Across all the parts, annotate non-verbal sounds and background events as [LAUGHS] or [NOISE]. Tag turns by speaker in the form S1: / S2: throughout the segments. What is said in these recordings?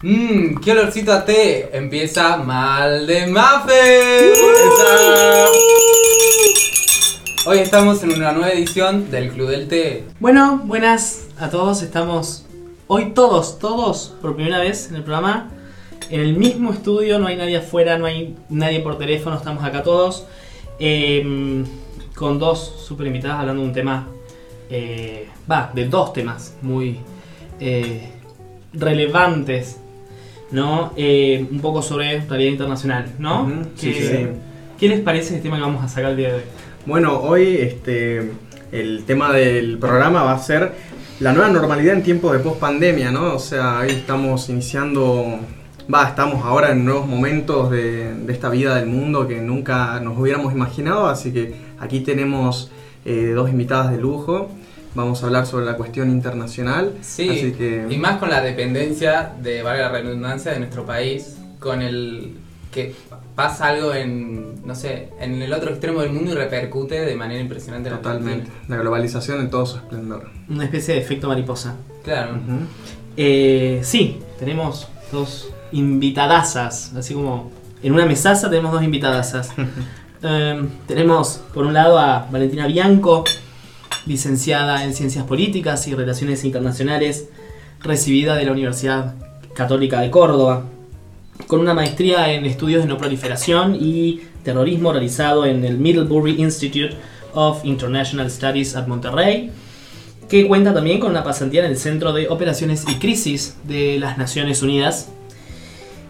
S1: Mmm, qué olorcito a té. Empieza mal de Mafe. Hoy estamos en una nueva edición del Club del Té.
S2: Bueno, buenas a todos. Estamos hoy todos, todos, por primera vez en el programa. En el mismo estudio, no hay nadie afuera, no hay nadie por teléfono, estamos acá todos. eh, con dos super invitadas hablando de un tema. eh, Va, de dos temas muy eh, relevantes, ¿no? Eh, un poco sobre realidad internacional, ¿no?
S3: Sí,
S2: ¿Qué,
S3: sí, sí.
S2: ¿Qué les parece el tema que vamos a sacar el día de hoy?
S3: Bueno, hoy este, el tema del programa va a ser la nueva normalidad en tiempos de post-pandemia, ¿no? O sea, ahí estamos iniciando, va, estamos ahora en nuevos momentos de, de esta vida del mundo que nunca nos hubiéramos imaginado, así que aquí tenemos eh, dos invitadas de lujo. Vamos a hablar sobre la cuestión internacional.
S1: Sí,
S3: Así que-
S1: y más con la dependencia de, valga la redundancia, de nuestro país, con el que pasa algo en, no sé, en el otro extremo del mundo y repercute de manera impresionante en la
S3: Totalmente.
S1: Argentina.
S3: La globalización en todo su esplendor.
S2: Una especie de efecto mariposa.
S1: Claro.
S2: Eh, sí, tenemos dos invitadasas, así como en una mesaza tenemos dos invitadasas. [LAUGHS] Eh, tenemos por un lado a Valentina Bianco, licenciada en Ciencias Políticas y Relaciones Internacionales, recibida de la Universidad Católica de Córdoba, con una maestría en Estudios de No Proliferación y Terrorismo realizado en el Middlebury Institute of International Studies at Monterrey que cuenta también con una pasantía en el Centro de Operaciones y Crisis de las Naciones Unidas.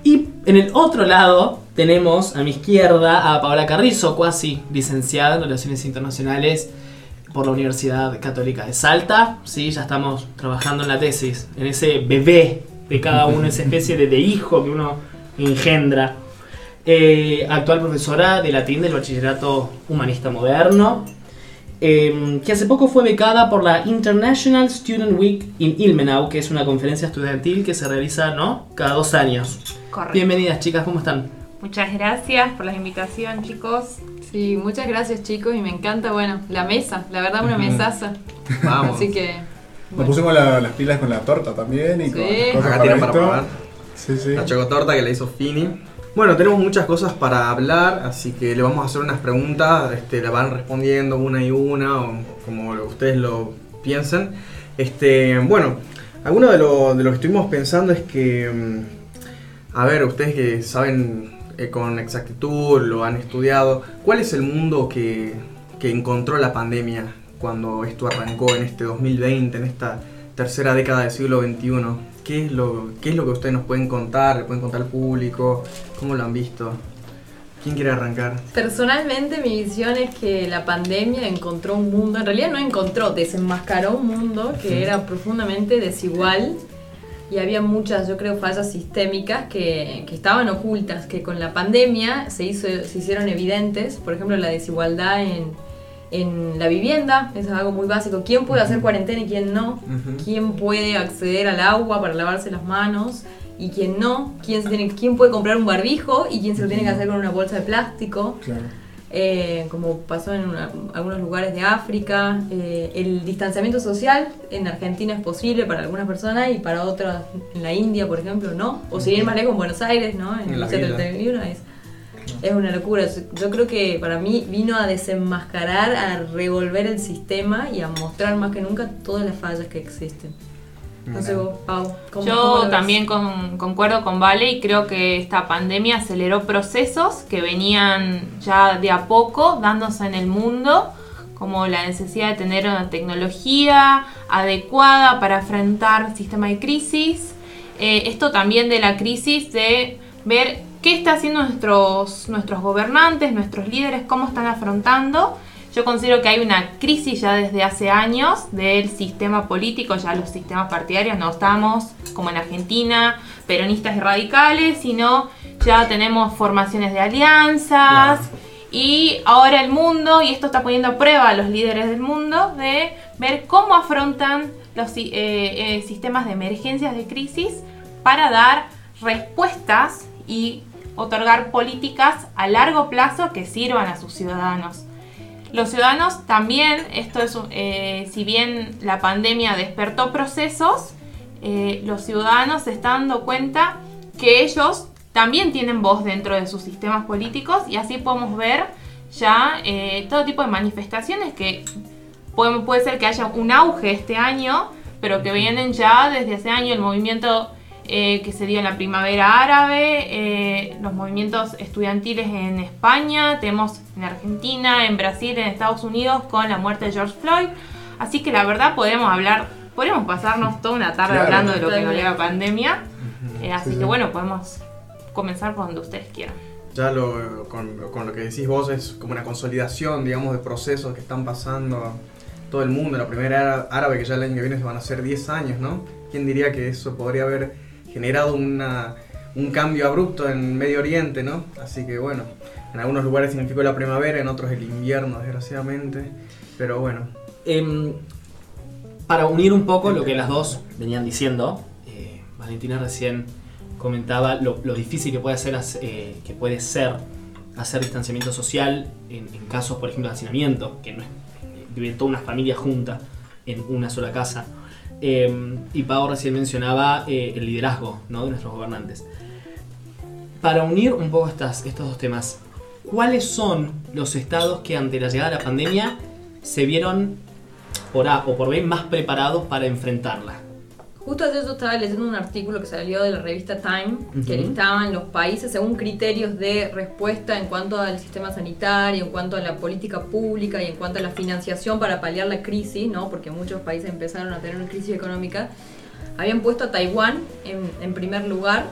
S2: Y en el otro lado tenemos a mi izquierda a Paola Carrizo, cuasi licenciada en Relaciones Internacionales por la Universidad Católica de Salta. Sí, ya estamos trabajando en la tesis, en ese bebé de cada uno, esa especie de, de hijo que uno engendra. Eh, actual profesora de latín del Bachillerato Humanista Moderno, eh, que hace poco fue becada por la International Student Week in Ilmenau, que es una conferencia estudiantil que se realiza ¿no? cada dos años.
S4: Correcto.
S2: Bienvenidas chicas, ¿cómo están?
S4: Muchas gracias por la invitación, chicos.
S5: Sí, muchas gracias chicos y me encanta, bueno, la mesa, la verdad una mesaza.
S3: Vamos.
S5: Así que...
S6: Nos
S5: bueno.
S6: pusimos la- las pilas con la torta también y
S5: Sí.
S6: con cosas
S3: Acá tienen
S6: para
S3: para probar.
S6: Sí, sí.
S3: La chocotorta que le hizo Fini. Bueno, tenemos muchas cosas para hablar, así que le vamos a hacer unas preguntas, este, la van respondiendo una y una, o como ustedes lo piensen. Este, bueno, alguno de lo, de lo que estuvimos pensando es que, mm, a ver, ustedes que saben eh, con exactitud, lo han estudiado, ¿cuál es el mundo que, que encontró la pandemia cuando esto arrancó en este 2020, en esta tercera década del siglo XXI? ¿Qué es lo, qué es lo que ustedes nos pueden contar, le pueden contar al público? ¿Cómo lo han visto? ¿Quién quiere arrancar?
S5: Personalmente mi visión es que la pandemia encontró un mundo, en realidad no encontró, desenmascaró un mundo que era profundamente desigual y había muchas, yo creo, fallas sistémicas que, que estaban ocultas, que con la pandemia se, hizo, se hicieron evidentes, por ejemplo, la desigualdad en, en la vivienda, eso es algo muy básico, quién puede hacer cuarentena y quién no, quién puede acceder al agua para lavarse las manos y quién no, quién, se tiene, quién puede comprar un barbijo y quién se lo tiene que hacer con una bolsa de plástico,
S6: Claro.
S5: Eh, como pasó en una- algunos lugares de África. Eh, el distanciamiento social en Argentina es posible para algunas personas y para otras, en la India, por ejemplo, no. O si ir más lejos, en Buenos Aires, ¿no? En,
S3: En
S5: el 71 es, es una locura. Yo creo que para mí vino a desenmascarar, a revolver el sistema y a mostrar más que nunca todas las fallas que existen. No sé vos, Pau, ¿cómo, cómo lo
S4: Yo también con- concuerdo con Vale y creo que esta pandemia aceleró procesos que venían ya de a poco dándose en el mundo, como la necesidad de tener una tecnología adecuada para enfrentar sistema de crisis. Eh, esto también de la crisis de ver qué están haciendo nuestros, nuestros gobernantes, nuestros líderes, cómo están afrontando. Yo considero que hay una crisis ya desde hace años del sistema político, ya los sistemas partidarios no estamos como en Argentina, peronistas y radicales, sino ya tenemos formaciones de alianzas y ahora el mundo, y esto está poniendo a prueba a los líderes del mundo, de ver cómo afrontan los eh, eh, sistemas de emergencias de crisis para dar respuestas y otorgar políticas a largo plazo que sirvan a sus ciudadanos. Los ciudadanos también, esto es, eh, si bien la pandemia despertó procesos, eh, los ciudadanos se están dando cuenta que ellos también tienen voz dentro de sus sistemas políticos y así podemos ver ya eh, todo tipo de manifestaciones que podemos- puede ser que haya un auge este año, pero que vienen ya desde hace años el movimiento eh, que se dio en la primavera árabe, eh, los movimientos estudiantiles en España, tenemos en Argentina, en Brasil, en Estados Unidos con la muerte de George Floyd. Así que la verdad podemos hablar, podemos pasarnos toda una tarde
S6: Claro.
S4: hablando de lo que nos dio la pandemia. Eh, así
S6: Sí,
S4: que bueno, podemos comenzar por donde ustedes quieran.
S3: Ya lo, con, con lo que decís vos es como una consolidación, digamos, de procesos que están pasando todo el mundo. La primera era árabe, que ya el año que viene se van a hacer 10 años, ¿no? ¿Quién diría que eso podría haber generado una, un cambio abrupto en Medio Oriente, ¿no? Así que bueno, en algunos lugares significó la primavera, en otros el invierno, desgraciadamente. Pero bueno,
S2: Em, para unir un poco lo que las dos venían diciendo, eh, Valentina recién comentaba lo, lo difícil que puede, hace- eh, que puede ser hacer distanciamiento social en, en casos, por ejemplo, de hacinamiento, que no es eh, vivir toda una familia junta en una sola casa. Em, y Pau recién mencionaba eh, el liderazgo de nuestros gobernantes. Para unir un poco estas, estos dos temas, ¿cuáles son los estados que ante la llegada de la pandemia se vieron por A o por B más preparados para enfrentarla?
S5: Justo ayer yo estaba leyendo un artículo que salió de la revista Time, que listaban los países según criterios de respuesta en cuanto al sistema sanitario, en cuanto a la política pública y en cuanto a la financiación para paliar la crisis, ¿no? porque muchos países empezaron a tener una crisis económica. Habían puesto a Taiwán en, en primer lugar,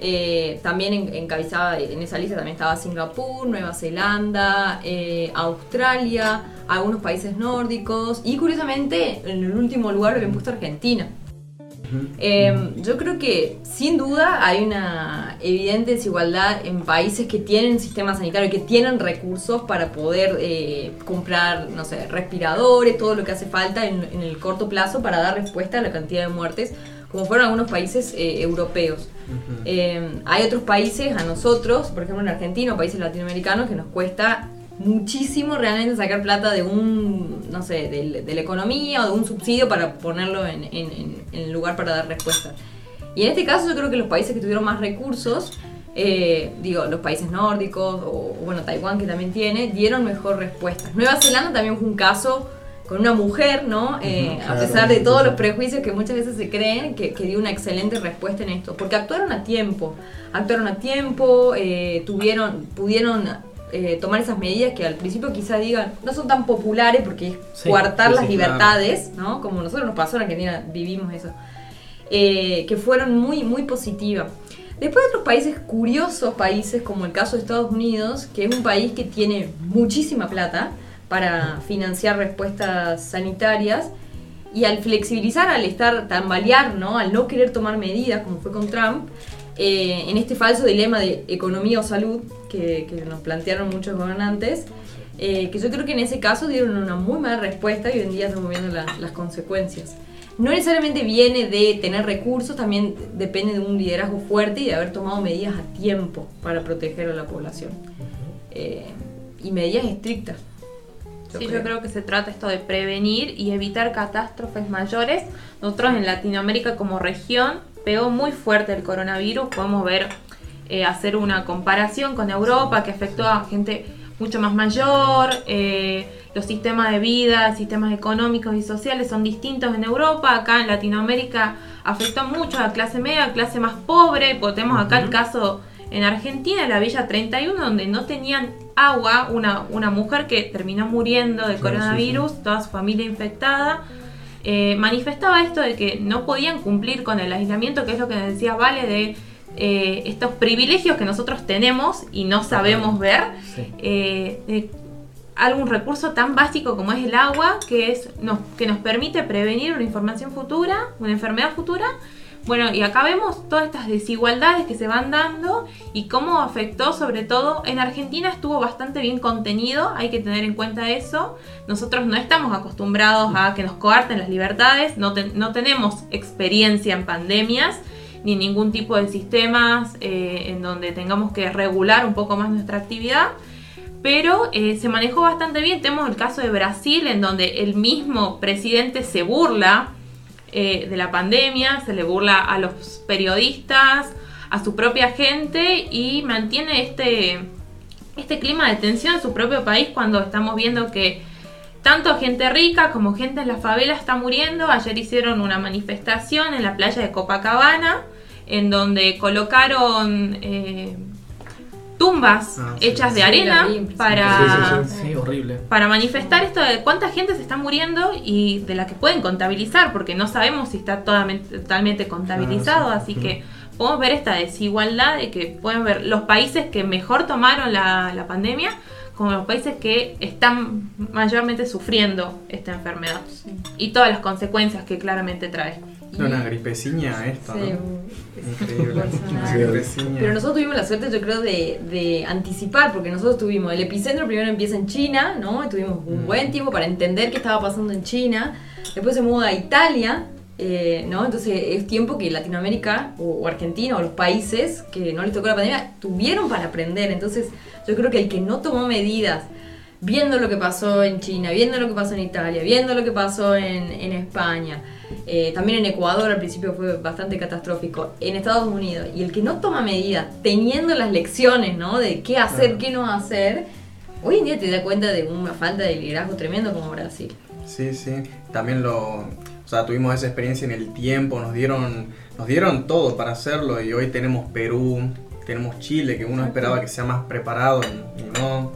S5: eh, también en- encabezaba en esa lista también estaba Singapur, Nueva Zelanda, eh, Australia, algunos países nórdicos y curiosamente en el último lugar habían puesto Eh, yo creo que sin duda hay una evidente desigualdad en países que tienen sistema sanitario, que tienen recursos para poder eh, comprar, no sé, respiradores, todo lo que hace falta en, en el corto plazo para dar respuesta a la cantidad de muertes, como fueron algunos países eh, europeos. Eh, hay otros países, a nosotros, por ejemplo en Argentina o países latinoamericanos, que nos cuesta muchísimo realmente sacar plata de un, no sé, del- de, la economía o de un subsidio para ponerlo en, en- en- el lugar para dar respuesta. Y en este caso yo creo que los países que tuvieron más recursos, eh, digo, los países nórdicos o, bueno, Taiwán que también tiene, dieron mejor respuesta. Nueva Zelanda también fue un caso con una mujer, ¿no? Eh, a
S6: claro,
S5: pesar de todos los prejuicios que muchas veces se creen, que, que dio una excelente respuesta en esto, porque actuaron a tiempo, actuaron a tiempo, eh, tuvieron, pudieron eh, tomar esas medidas que al principio quizás digan no son tan populares porque es
S2: Sí,
S5: coartar
S3: sí,
S5: las
S3: sí,
S5: libertades, ¿no? Como nosotros nos pasó en Argentina, vivimos eso, eh, que fueron muy, muy positivas. Después otros países, curiosos países, como el caso de Estados Unidos, que es un país que tiene muchísima plata para financiar respuestas sanitarias, y al flexibilizar, al estar tambalear, ¿no? al no querer tomar medidas, como fue con Trump, eh, en este falso dilema de economía o salud que, que nos plantearon muchos gobernantes, eh, que yo creo que en ese caso dieron una muy mala respuesta y hoy en día estamos viendo la- las consecuencias. No necesariamente viene de tener recursos, también depende de un liderazgo fuerte y de haber tomado medidas a tiempo para proteger a la población. Eh, y medidas estrictas.
S4: Sí, yo creo que se trata esto de prevenir y evitar catástrofes mayores. Nosotros en Latinoamérica como región pegó muy fuerte el coronavirus. Podemos ver, eh, hacer una comparación con Europa que afectó a gente mucho más mayor. eh, los sistemas de vida, sistemas económicos y sociales son distintos en Europa. Acá en Latinoamérica afectó mucho a la clase media, clase más pobre. Tenemos acá el caso en Argentina, la Villa 31, donde no tenían agua, una, una mujer que terminó muriendo de
S3: sí,
S4: coronavirus, toda su familia infectada, eh, manifestaba esto de que no podían cumplir con el aislamiento, que es lo que decía Vale, de eh, estos privilegios que nosotros tenemos y no sabemos ver,
S2: Sí.
S4: eh, de algún recurso tan básico como es el agua, que, es, nos, que nos permite prevenir una información futura, una enfermedad futura. Bueno, y acá vemos todas estas desigualdades que se van dando y cómo afectó, sobre todo en Argentina estuvo bastante bien contenido, hay que tener en cuenta eso. Nosotros no estamos acostumbrados a que nos coarten las libertades, no, no tenemos experiencia en pandemias ni ningún tipo de sistemas eh, en donde tengamos que regular un poco más nuestra actividad pero eh, se manejó bastante bien. Tenemos el caso de Brasil, en donde el mismo presidente se burla eh, de la pandemia, se le burla a los periodistas, a su propia gente y mantiene este, este clima de tensión en su propio país cuando estamos viendo que tanto gente rica como gente en la favela está muriendo. Ayer hicieron una manifestación en la playa de Copacabana en donde colocaron eh, tumbas
S3: Ah, sí.
S4: hechas de
S5: Sí,
S4: arena para,
S6: Sí, sí,
S2: Sí, horrible.
S4: para manifestar esto de cuánta gente se está muriendo y de la que pueden contabilizar, porque no sabemos si está totalmente, totalmente contabilizado, así que podemos ver esta desigualdad de que pueden ver los países que mejor tomaron la, la pandemia como los países que están mayormente sufriendo esta enfermedad y todas las consecuencias que claramente trae.
S3: Era una gripeciña esto,
S5: Sí,
S3: ¿no? Increíble. Gripeciña.
S5: Pero nosotros tuvimos la suerte, yo creo, de, de anticipar, porque nosotros tuvimos, el epicentro primero empieza en China, ¿no? Tuvimos un
S3: Mm.
S5: buen tiempo para entender qué estaba pasando en China. Después se muda a Italia, eh, ¿no? Entonces es tiempo que Latinoamérica o, o Argentina o los países que no les tocó la pandemia tuvieron para aprender. Entonces yo creo que el que no tomó medidas, viendo lo que pasó en China, viendo lo que pasó en Italia, viendo lo que pasó en, en España, eh, también en Ecuador al principio fue bastante catastrófico, en Estados Unidos, y el que no toma medidas, teniendo las lecciones, ¿no? De qué hacer,
S3: Claro.
S5: qué no hacer, hoy en día te das cuenta de una falta de liderazgo tremendo como Brasil.
S3: Sí, sí. También lo. O sea, tuvimos esa experiencia en el tiempo, nos dieron, nos dieron todo para hacerlo y hoy tenemos Perú, tenemos Chile, que uno esperaba que sea más preparado y no.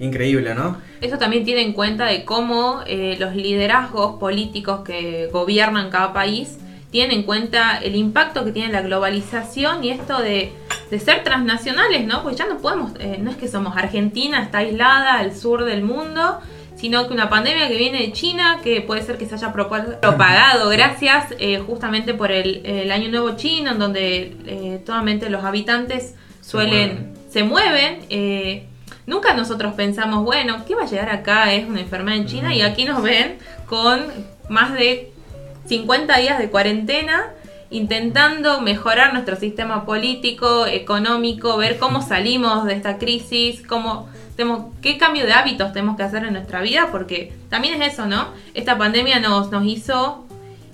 S3: Increíble, ¿no?
S4: Eso también tiene en cuenta de cómo eh, los liderazgos políticos que gobiernan cada país tienen en cuenta el impacto que tiene la globalización y esto de, de ser transnacionales, ¿no? Pues ya no podemos, eh, no es que somos Argentina, está aislada al sur del mundo, sino que una pandemia que viene de China, que puede ser que se haya propa- [LAUGHS] propagado gracias eh, justamente por el, el Año Nuevo Chino, en donde eh, totalmente los habitantes suelen, se mueven. Nunca nosotros pensamos, bueno, ¿qué va a llegar acá? Es una enfermedad en China y aquí nos ven con más de 50 días de cuarentena intentando mejorar nuestro sistema político, económico, ver cómo salimos de esta crisis, cómo tenemos, qué cambio de hábitos tenemos que hacer en nuestra vida, porque también es eso, ¿no? Esta pandemia nos, nos hizo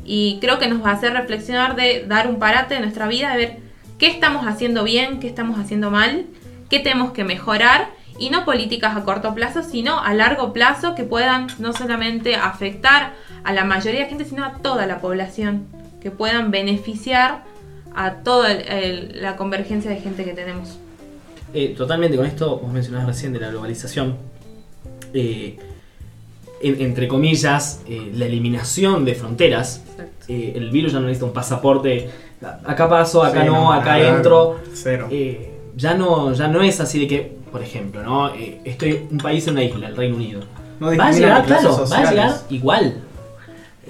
S4: y creo que nos va a hacer reflexionar de dar un parate en nuestra vida, de ver qué estamos haciendo bien, qué estamos haciendo mal, qué tenemos que mejorar y no políticas a corto plazo, sino a largo plazo que puedan no solamente afectar a la mayoría de gente, sino a toda la población, que puedan beneficiar a toda el- el- la convergencia de gente que tenemos.
S2: Eh, totalmente, con esto vos mencionabas recién de la globalización. eh, en- entre comillas, eh, la eliminación de fronteras. eh, el virus ya no necesita un pasaporte. Acá paso, acá
S3: Sí,
S2: no, acá
S3: nada,
S2: entro.
S3: Cero.
S2: Ya no, ya no es así de que, por ejemplo, ¿no? Eh, estoy un país en una isla, el Reino Unido.
S3: No
S2: va a llegar, claro, va a llegar igual.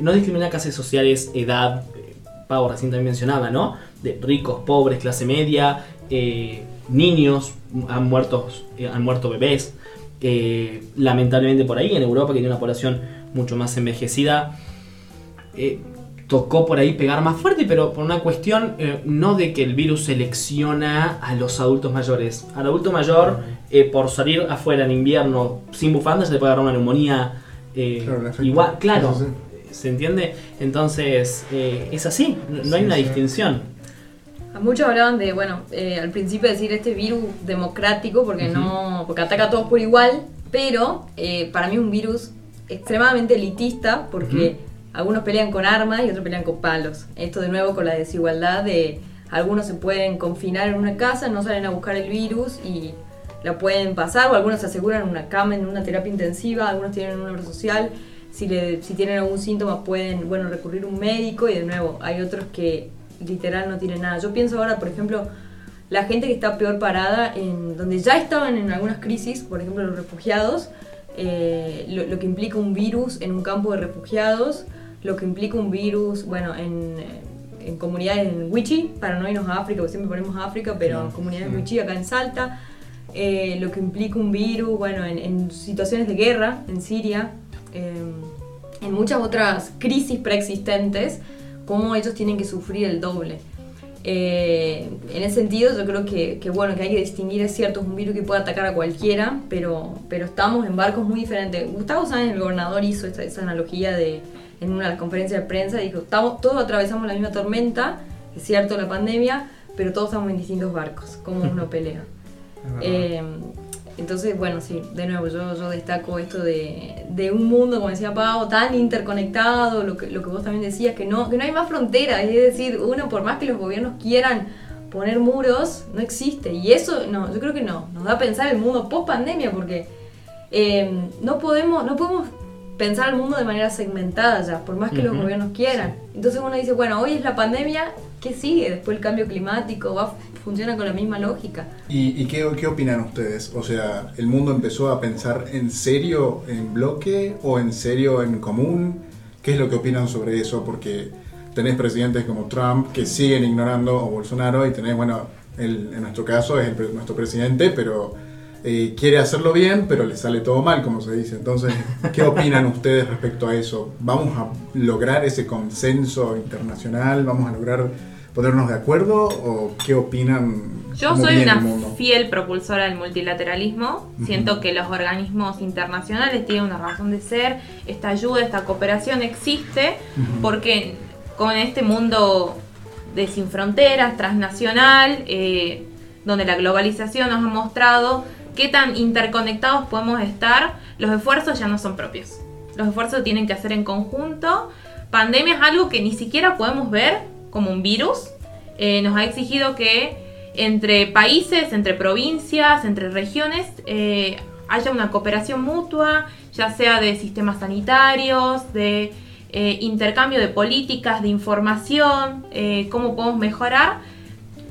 S2: No discrimina clases sociales, edad, eh, Pau recién también mencionaba, ¿no? De ricos, pobres, clase media, eh, niños, han muerto, eh, han muerto bebés. lamentablemente por ahí, en Europa, que tiene una población mucho más envejecida, tocó por ahí pegar más fuerte, pero por una cuestión eh, no de que el virus selecciona a los adultos mayores. Al adulto mayor, eh, por salir afuera en invierno sin bufanda, se le puede agarrar una neumonía eh,
S6: Claro,
S2: igual, claro.
S6: Sí,
S2: ¿Se entiende? Entonces, eh, es así, no, no hay una
S6: sí.
S2: distinción.
S5: Muchos hablaban de, bueno, eh, al principio decir este virus democrático porque no, porque ataca a todos por igual, pero eh, para mí es un virus extremadamente elitista porque algunos pelean con armas y otros pelean con palos. Esto de nuevo con la desigualdad de algunos se pueden confinar en una casa, no salen a buscar el virus y la pueden pasar, o algunos se aseguran una cama en una terapia intensiva, algunos tienen una obra social, si, le, si tienen algún síntoma pueden, bueno, recurrir a un médico y de nuevo hay otros que literal no tienen nada. Yo pienso ahora, por ejemplo, la gente que está peor parada, en donde ya estaban en algunas crisis, por ejemplo los refugiados, eh, lo, lo que implica un virus en un campo de refugiados, lo que implica un virus, bueno, en, en comunidades en Wichi, para no irnos a África, porque siempre ponemos África, pero en comunidades
S3: sí.
S5: Wichi acá en Salta, eh, lo que implica un virus, bueno, en, en situaciones de guerra en Siria, eh, en muchas otras crisis preexistentes, cómo ellos tienen que sufrir el doble. Eh, en ese sentido, yo creo que, que, bueno, que hay que distinguir, es cierto, es un virus que puede atacar a cualquiera, pero, pero estamos en barcos muy diferentes. Gustavo Sáenz, el gobernador, hizo esta- esa analogía de en una conferencia de prensa, dijo, todos atravesamos la misma tormenta, es cierto la pandemia, pero todos estamos en distintos barcos, como uno [LAUGHS] pelea. Eh, entonces, bueno, sí, de nuevo, yo, yo destaco esto de, de un mundo, como decía Pau, tan interconectado, lo que, lo que vos también decías, que no, que no hay más fronteras, es decir, uno, por más que los gobiernos quieran poner muros, no existe. Y eso, no, yo creo que no, nos da a pensar el mundo post pandemia, porque eh, no, podemos, no podemos pensar el mundo de manera segmentada ya, por más que los
S2: Ujú.
S5: gobiernos quieran. Entonces uno dice, bueno, hoy es la pandemia, ¿qué sigue? Después el cambio climático, va, funciona con la misma lógica.
S6: ¿Y, y qué, qué opinan ustedes? O sea, ¿el mundo empezó a pensar en serio en bloque o en serio en común? ¿Qué es lo que opinan sobre eso? Porque tenés presidentes como Trump que siguen ignorando o Bolsonaro y tenés, bueno, el- en nuestro caso es el nuestro presidente, pero eh, quiere hacerlo bien, pero le sale todo mal, como se dice. Entonces, ¿qué opinan ustedes respecto a eso? ¿Vamos a lograr ese consenso internacional? ¿Vamos a lograr ponernos de acuerdo? ¿O qué opinan?
S4: Yo soy una fiel propulsora del multilateralismo. Siento que los organismos internacionales tienen una razón de ser. Esta ayuda, esta cooperación existe porque con este mundo de sin fronteras, transnacional, eh, donde la globalización nos ha mostrado qué tan interconectados podemos estar, los esfuerzos ya no son propios. Los esfuerzos tienen que hacer en conjunto. Pandemia es algo que ni siquiera podemos ver como un virus. Eh, nos ha exigido que entre países, entre provincias, entre regiones, eh, haya una cooperación mutua, ya sea de sistemas sanitarios, de eh, intercambio de políticas, de información, eh, cómo podemos mejorar.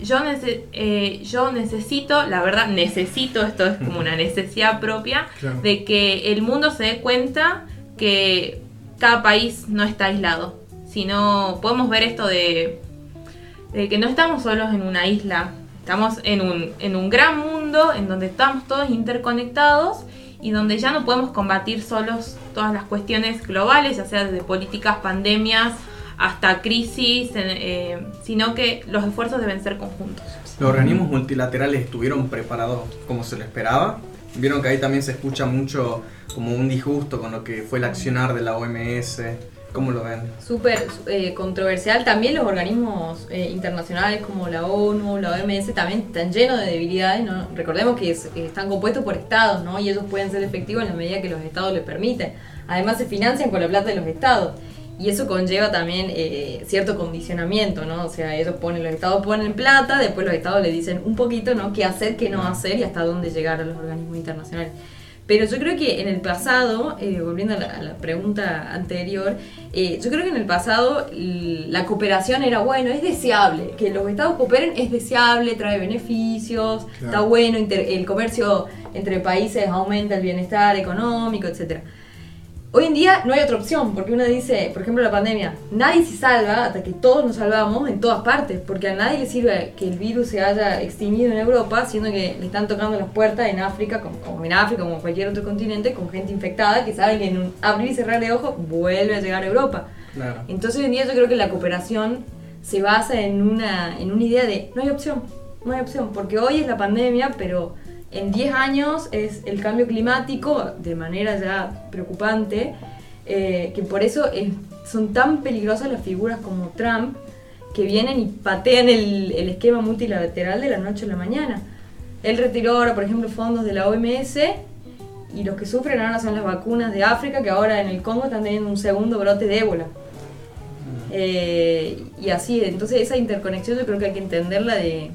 S4: Yo, nece- eh, yo necesito, la verdad, necesito, esto es como una necesidad propia,
S6: Claro.
S4: de que el mundo se dé cuenta que cada país no está aislado, sino podemos ver esto de, de que no estamos solos en una isla, estamos en un, en un gran mundo en donde estamos todos interconectados y donde ya no podemos combatir solos todas las cuestiones globales, ya sea desde políticas, pandemias, hasta crisis, eh, sino que los esfuerzos deben ser conjuntos.
S3: ¿Los organismos multilaterales estuvieron preparados como se lo esperaba? Vieron que ahí también se escucha mucho como un disgusto con lo que fue el accionar de la OMS. ¿Cómo lo ven?
S5: súper eh, controversial. También los organismos eh, internacionales como la ONU, la OMS, también están llenos de debilidades. ¿no? Recordemos que es- están compuestos por estados ¿no? y ellos pueden ser efectivos en la medida que los estados les permiten. Además se financian con la plata de los estados. Y eso conlleva también eh, cierto condicionamiento, ¿no? O sea, ellos ponen, los estados ponen plata, después los estados le dicen un poquito, ¿no? Qué hacer, qué no hacer y hasta dónde llegar a los organismos internacionales. Pero yo creo que en el pasado, eh, volviendo a la, a la pregunta anterior, eh, yo creo que en el pasado la cooperación era bueno, es deseable, que los estados cooperen es deseable, trae beneficios,
S6: Claro.
S5: está bueno, el comercio entre países aumenta el bienestar económico, etcétera. Hoy en día no hay otra opción, porque uno dice, por ejemplo, la pandemia, nadie se salva hasta que todos nos salvamos en todas partes, porque a nadie le sirve que el virus se haya extinguido en Europa, siendo que le están tocando las puertas en África, como, como en África, como en cualquier otro continente, con gente infectada que saben que en un abrir y cerrar de ojos vuelve a llegar a Europa.
S3: Claro.
S5: Entonces hoy en día yo creo que la cooperación se basa en una, en una idea de no hay opción, no hay opción, porque hoy es la pandemia, pero en 10 años es el cambio climático de manera ya preocupante, eh, que por eso es- son tan peligrosas las figuras como Trump, que vienen y patean el, el esquema multilateral de la noche a la mañana. Él retiró ahora, por ejemplo, fondos de la OMS y los que sufren ahora son las vacunas de África, que ahora en el Congo están teniendo un segundo brote de ébola. Eh, y así, entonces esa interconexión yo creo que hay que entenderla de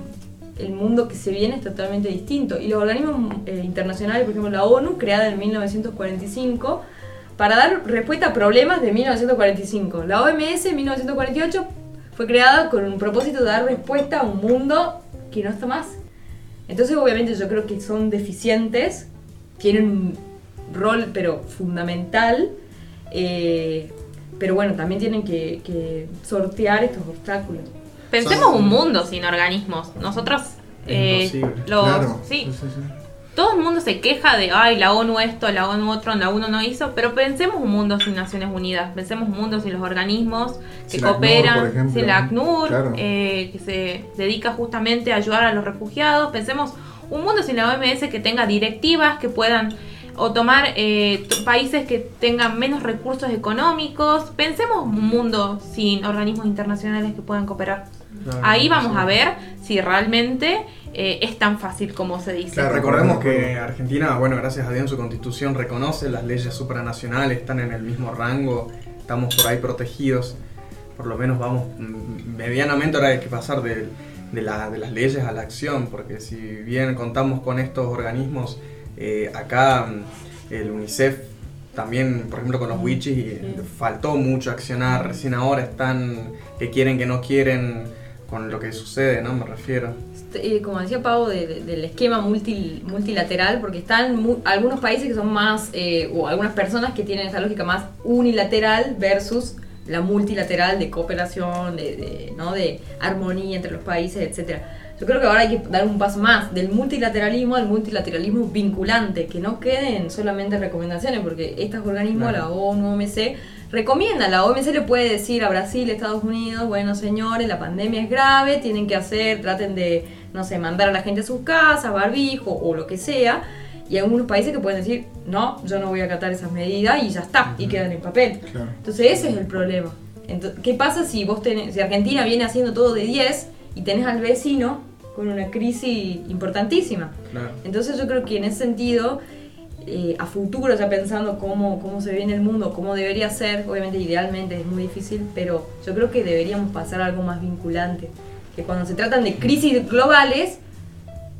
S5: el mundo que se viene es totalmente distinto. Y los organismos eh, internacionales, por ejemplo la ONU, creada en 1945, para dar respuesta a problemas de 1945. La OMS en 1948 fue creada con un propósito de dar respuesta a un mundo que no está más. Entonces obviamente yo creo que son deficientes, tienen un rol pero fundamental, eh, pero bueno, también tienen que, que sortear estos obstáculos.
S4: Pensemos
S3: Son-
S4: un mundo sin organismos. Nosotros, eh, los,
S6: Claro.
S4: sí,
S6: sí, sí.
S4: todo el mundo se queja de, ay, la ONU esto, la ONU otro, la ONU no hizo, pero pensemos un mundo sin Naciones Unidas, pensemos un mundo sin los organismos que
S6: Sin la ACNUR,
S4: cooperan,
S6: por ejemplo.
S4: sin la ACNUR,
S6: Claro.
S4: eh, que se dedica justamente a ayudar a los refugiados, pensemos un mundo sin la OMS que tenga directivas que puedan o tomar eh, países que tengan menos recursos económicos. Pensemos un mundo sin organismos internacionales que puedan cooperar. Ahí vamos a ver si realmente eh, es tan fácil como se dice.
S6: Claro,
S3: Recordemos que Argentina, bueno, gracias a Dios en su constitución reconoce las leyes supranacionales, están en el mismo rango, estamos por ahí protegidos, por lo menos vamos mm, medianamente, ahora hay que pasar de, de la- de las leyes a la acción, porque si bien contamos con estos organismos, eh, acá mm, el UNICEF también, por ejemplo, con los wichis, eh, faltó mucho accionar, recién ahora están que quieren, que no quieren, con lo que sucede, ¿no? Me refiero.
S5: Este, eh, como decía Pau, de- de- del esquema multi- multilateral, porque están mu- algunos países que son más, eh, o algunas personas que tienen esa lógica más unilateral versus la multilateral de cooperación, de, de, ¿no? de armonía entre los países, etcétera. Yo creo que ahora hay que dar un paso más del multilateralismo al multilateralismo vinculante, que no queden solamente recomendaciones, porque estos organismos,
S3: Claro.
S5: la ONU, OMC, recomiendan. La OMC le puede decir a Brasil, Estados Unidos, bueno señores, la pandemia es grave, tienen que hacer, traten de, no sé, mandar a la gente a sus casas, barbijo o lo que sea. Y hay algunos países que pueden decir, no, yo no voy a acatar esas medidas y ya está, y quedan en papel.
S6: Claro.
S5: Entonces ese es el problema. Entonces, ¿Qué pasa si vos tenés, si Argentina viene haciendo todo de 10 y tenés al vecino con una crisis importantísima?
S3: Claro.
S5: Entonces yo creo que en ese sentido, eh, a futuro ya pensando cómo, cómo se ve en el mundo, cómo debería ser, obviamente idealmente es muy difícil, pero yo creo que deberíamos pasar a algo más vinculante. Que cuando se tratan de crisis globales,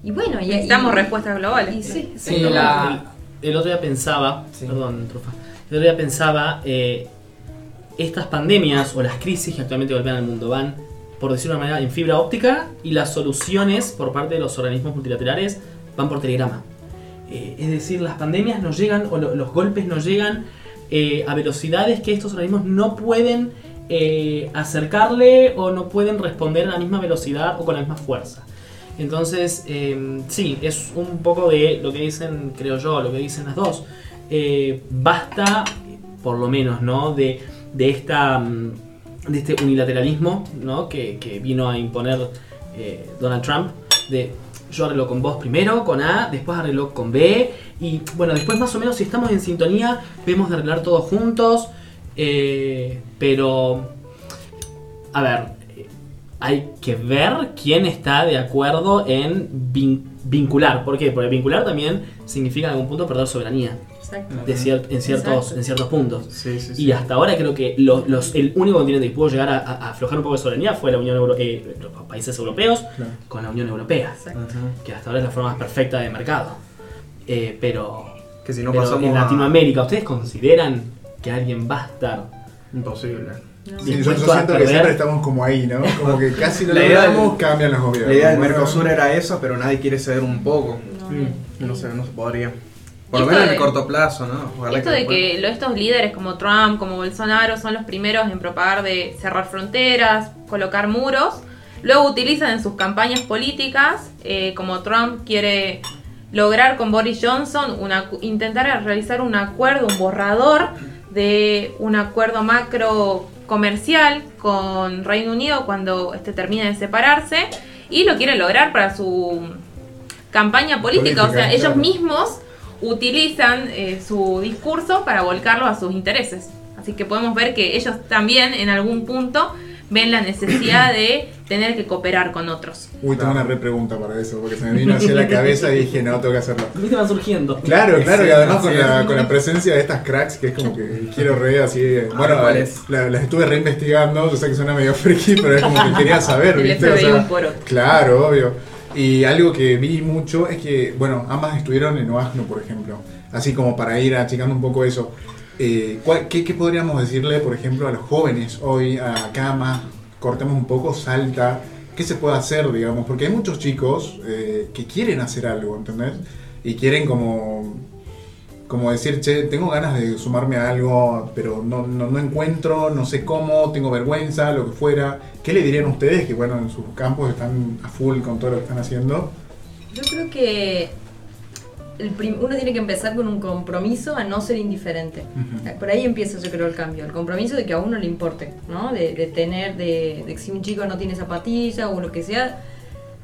S5: y bueno, y,
S4: Necesitamos
S5: y-
S4: respuestas globales.
S5: y sí,
S1: Sí,
S2: No,
S1: la-
S2: el, el otro día pensaba,
S1: Sí.
S2: perdón, Trufa, el otro día pensaba, eh, estas pandemias o las crisis que actualmente golpean al mundo van, por decirlo de una manera, en fibra óptica y las soluciones por parte de los organismos multilaterales van por telegrama. Eh, es decir, las pandemias nos llegan o lo- los golpes nos llegan eh, a velocidades que estos organismos no pueden eh, acercarle o no pueden responder a la misma velocidad o con la misma fuerza. Entonces, eh, sí, es un poco de lo que dicen, creo yo, lo que dicen las dos. Basta, por lo menos, ¿no? De, de esta mm, de este unilateralismo, ¿no? Que, que vino a imponer eh, Donald Trump. De yo arreglo con vos primero, con A, después arreglo con B. Y bueno, después más o menos si estamos en sintonía, vemos de arreglar todos juntos. eh, pero, a ver, eh, hay que ver quién está de acuerdo en vin- vincular. ¿Por qué? Porque vincular también significa en algún punto perder soberanía
S5: Exacto.
S2: de cier- en, ciertos,
S5: Exacto.
S2: en ciertos puntos.
S3: Sí, sí,
S2: Y hasta ahora creo que los, los- el único continente que pudo llegar a, a aflojar un poco de soberanía fue la Unión Euro- eh, los países europeos
S6: Claro.
S2: con la Unión Europea,
S5: Exacto.
S2: que hasta ahora es la forma más perfecta de mercado. Eh, pero
S3: Que si no
S2: pero
S3: pasamos
S2: en
S3: a-
S2: Latinoamérica, ¿ustedes consideran que alguien va a estar
S3: Imposible.
S5: No.
S6: Sí, siento que siempre estamos como ahí, ¿no? [LAUGHS] Como que casi
S3: idea
S6: logramos,
S3: del-
S6: cambian los gobiernos.
S3: La idea del Mercosur era eso, pero nadie quiere ceder un poco.
S5: No,
S2: Mm.
S3: No sé, no se podría. Por lo menos en el corto plazo, ¿no? Ojalá
S4: Esto de que lo- estos líderes como Trump, como Bolsonaro, son los primeros en propagar de cerrar fronteras, colocar muros, luego utilizan en sus campañas políticas, eh, como Trump quiere lograr con Boris Johnson, una, intentar realizar un acuerdo, un borrador de un acuerdo macro comercial con Reino Unido cuando este termine de separarse y lo quiere lograr para su campaña política, o sea, ellos mismos utilizan eh, su discurso para volcarlo a sus intereses. Así que podemos ver que ellos también en algún punto ven la necesidad de tener que cooperar con otros.
S6: Uy, tengo una repregunta para eso, porque se me vino hacia la cabeza y dije, no, tengo que hacerlo.
S2: A mí se van surgiendo.
S6: Claro, claro, y además con la, con la presencia de estas cracks, que es como que quiero re así. eh,
S3: A
S6: Bueno,
S3: ver, ¿cuál es?
S6: la- las estuve reinvestigando, yo sé que suena medio friki, pero es como que quería saber, [LAUGHS] ¿viste? O sea. Claro, obvio. Y algo que vi mucho es que, bueno, ambas estuvieron en OASNO, por ejemplo. Así como para ir achicando un poco eso. Eh, ¿cuál- qué, qué podríamos decirle, por ejemplo, a los jóvenes hoy, a Cama? Cortemos un poco, salta. ¿Qué se puede hacer, digamos? Porque hay muchos chicos eh, que quieren hacer algo, ¿entendés? Y quieren como, como decir, che, tengo ganas de sumarme a algo, pero no, no, no encuentro, no sé cómo, tengo vergüenza, lo que fuera. ¿Qué le dirían ustedes que, bueno, en sus campos están a full con todo lo que están haciendo?
S5: Yo creo que el uno tiene que empezar con un compromiso a no ser indiferente.
S6: Ujú.
S5: Por ahí empieza, yo creo, el cambio. El compromiso de que a uno le importe, ¿no? De, de tener, de, de que si un chico no tiene zapatilla o lo que sea,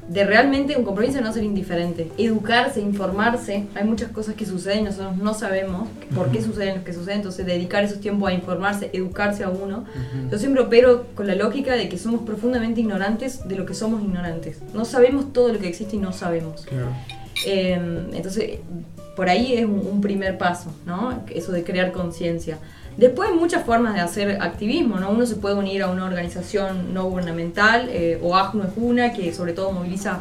S5: de realmente un compromiso de no ser indiferente, educarse, informarse. Hay muchas cosas que suceden y nosotros no sabemos por qué suceden lo que suceden, entonces dedicar esos tiempos a informarse, educarse a uno. Yo siempre opero con la lógica de que somos profundamente ignorantes de lo que somos ignorantes. No sabemos todo lo que existe y no sabemos. Eh, entonces, por ahí es un, un primer paso, ¿no? Eso de crear conciencia. Después hay muchas formas de hacer activismo, ¿no? Uno se puede unir a una organización no gubernamental, eh, o AJNO es una, que sobre todo moviliza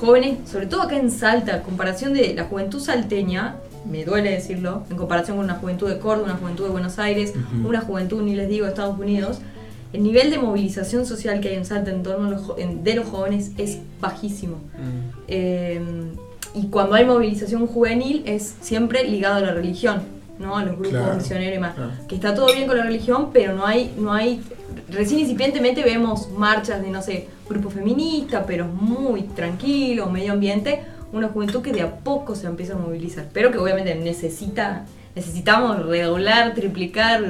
S5: jóvenes, sobre todo acá en Salta, en comparación de la juventud salteña, me duele decirlo, en comparación con una juventud de Córdoba, una juventud de Buenos Aires, una juventud, ni les digo, de Estados Unidos, el nivel de movilización social que hay en Salta en torno a los, en- de los jóvenes es bajísimo. Eh, y cuando hay movilización juvenil es siempre ligado a la religión, ¿no? A los grupos
S6: Claro,
S5: misioneros y más.
S6: claro.
S5: Que está todo bien con la religión, pero no hay, no hay. Recién incipientemente vemos marchas de, no sé, grupo feminista, pero muy tranquilo, medio ambiente. Una juventud que de a poco se empieza a movilizar, pero que obviamente necesita, necesitamos redoblar, triplicar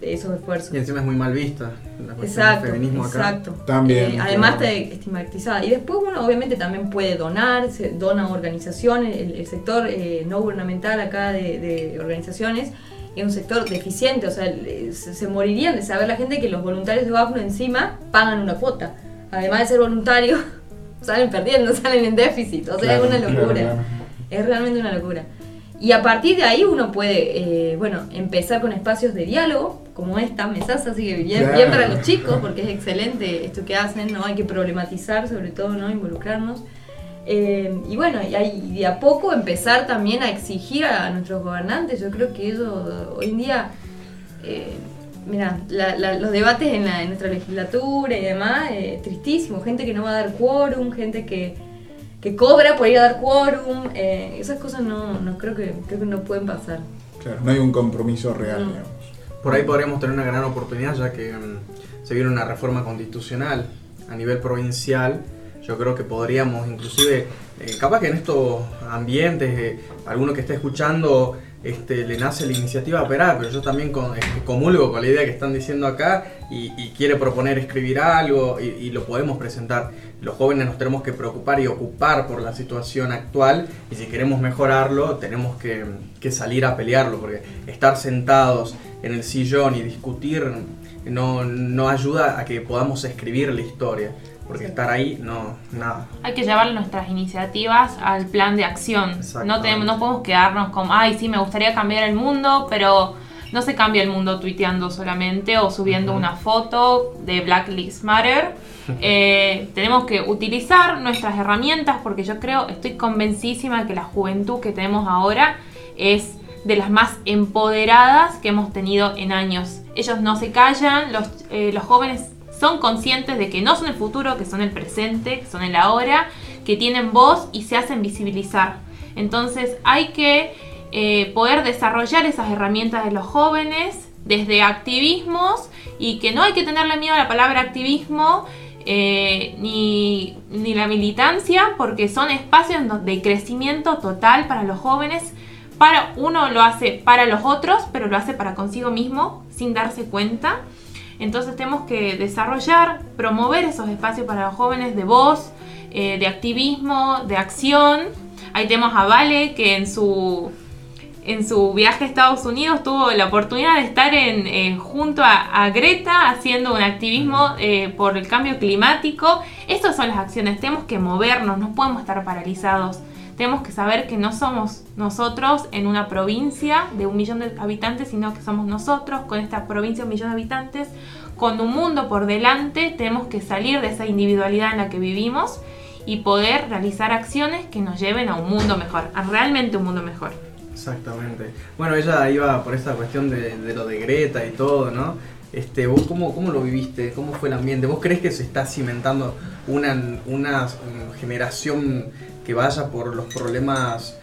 S5: esos esfuerzos.
S3: Y encima es muy mal vista la cuestión
S5: Exacto,
S3: del feminismo acá.
S5: exacto.
S6: También,
S5: Eh, además está estigmatizada. Y después uno obviamente también puede donar, se dona a organizaciones, el, el sector eh, no gubernamental acá de, de organizaciones es un sector deficiente, o sea, le- se, se morirían de saber la gente que los voluntarios de Bafno encima pagan una cuota. Además de ser voluntarios, [LAUGHS] salen perdiendo, [LAUGHS] salen en déficit, o sea,
S6: Claro,
S5: es una
S6: claro,
S5: locura.
S6: claro.
S5: Es realmente una locura. Y a partir de ahí uno puede, eh, bueno, empezar con espacios de diálogo, como esta mesaza, así que bien,
S6: Claro.
S5: bien para los chicos, porque es excelente esto que hacen, ¿no? Hay que problematizar, sobre todo, ¿no? Involucrarnos. Eh, y bueno, y, hay- y de a poco empezar también a exigir a nuestros gobernantes. Yo creo que eso hoy en día, eh, mira, la- la- los debates en, la- en nuestra legislatura y demás, eh, tristísimo. Gente que no va a dar quórum, gente que, que cobra por ir a dar quórum. eh, esas cosas no, no creo que creo que no pueden pasar.
S6: Claro, no hay un compromiso real,
S5: No.
S6: digamos.
S3: Por ahí podríamos tener una gran oportunidad ya que mm, se viene una reforma constitucional a nivel provincial. Yo creo que podríamos inclusive, eh, capaz que en estos ambientes, eh, alguno que esté escuchando este, le nace la iniciativa a operar, pero yo también con, este, comulgo con la idea que están diciendo acá y, y quiere proponer escribir algo y, y lo podemos presentar. Los jóvenes nos tenemos que preocupar y ocupar por la situación actual y si queremos mejorarlo tenemos que, que salir a pelearlo porque estar sentados en el sillón y discutir no, no ayuda a que podamos escribir la historia porque estar ahí no, nada.
S4: Hay que llevar nuestras iniciativas al plan de acción. No, tenemos, no podemos quedarnos con, ay, sí, me gustaría cambiar el mundo, pero no se cambia el mundo tuiteando solamente o subiendo una foto de Black Lives Matter. Eh, tenemos que utilizar nuestras herramientas porque yo creo, estoy convencidísima que la juventud que tenemos ahora es de las más empoderadas que hemos tenido en años. Ellos no se callan, los, eh, los jóvenes son conscientes de que no son el futuro, que son el presente, que son el ahora, que tienen voz y se hacen visibilizar. Entonces hay que eh, poder desarrollar esas herramientas de los jóvenes desde activismos y que no hay que tenerle miedo a la palabra activismo eh, ni, ni la militancia porque son espacios de crecimiento total para los jóvenes. Para uno lo hace para los otros, pero lo hace para consigo mismo sin darse cuenta. Entonces tenemos que desarrollar, promover esos espacios para los jóvenes de voz, eh, de activismo, de acción. Ahí tenemos a Vale que en su, en su viaje a Estados Unidos tuvo la oportunidad de estar en, eh, junto a, a Greta haciendo un activismo eh, por el cambio climático. Estas son las acciones, tenemos que movernos, no podemos estar paralizados. Tenemos que saber que no somos nosotros en una provincia de un millón de habitantes, sino que somos nosotros con esta provincia de un millón de habitantes, con un mundo por delante. Tenemos que salir de esa individualidad en la que vivimos y poder realizar acciones que nos lleven a un mundo mejor, a realmente un mundo mejor.
S3: Exactamente. Bueno, ella iba por esta cuestión de, lo de Greta y todo, ¿no? Este, ¿Vos cómo, cómo lo viviste? ¿Cómo fue el ambiente? ¿Vos crees que se está cimentando una, una mm, generación que vaya por los problemas,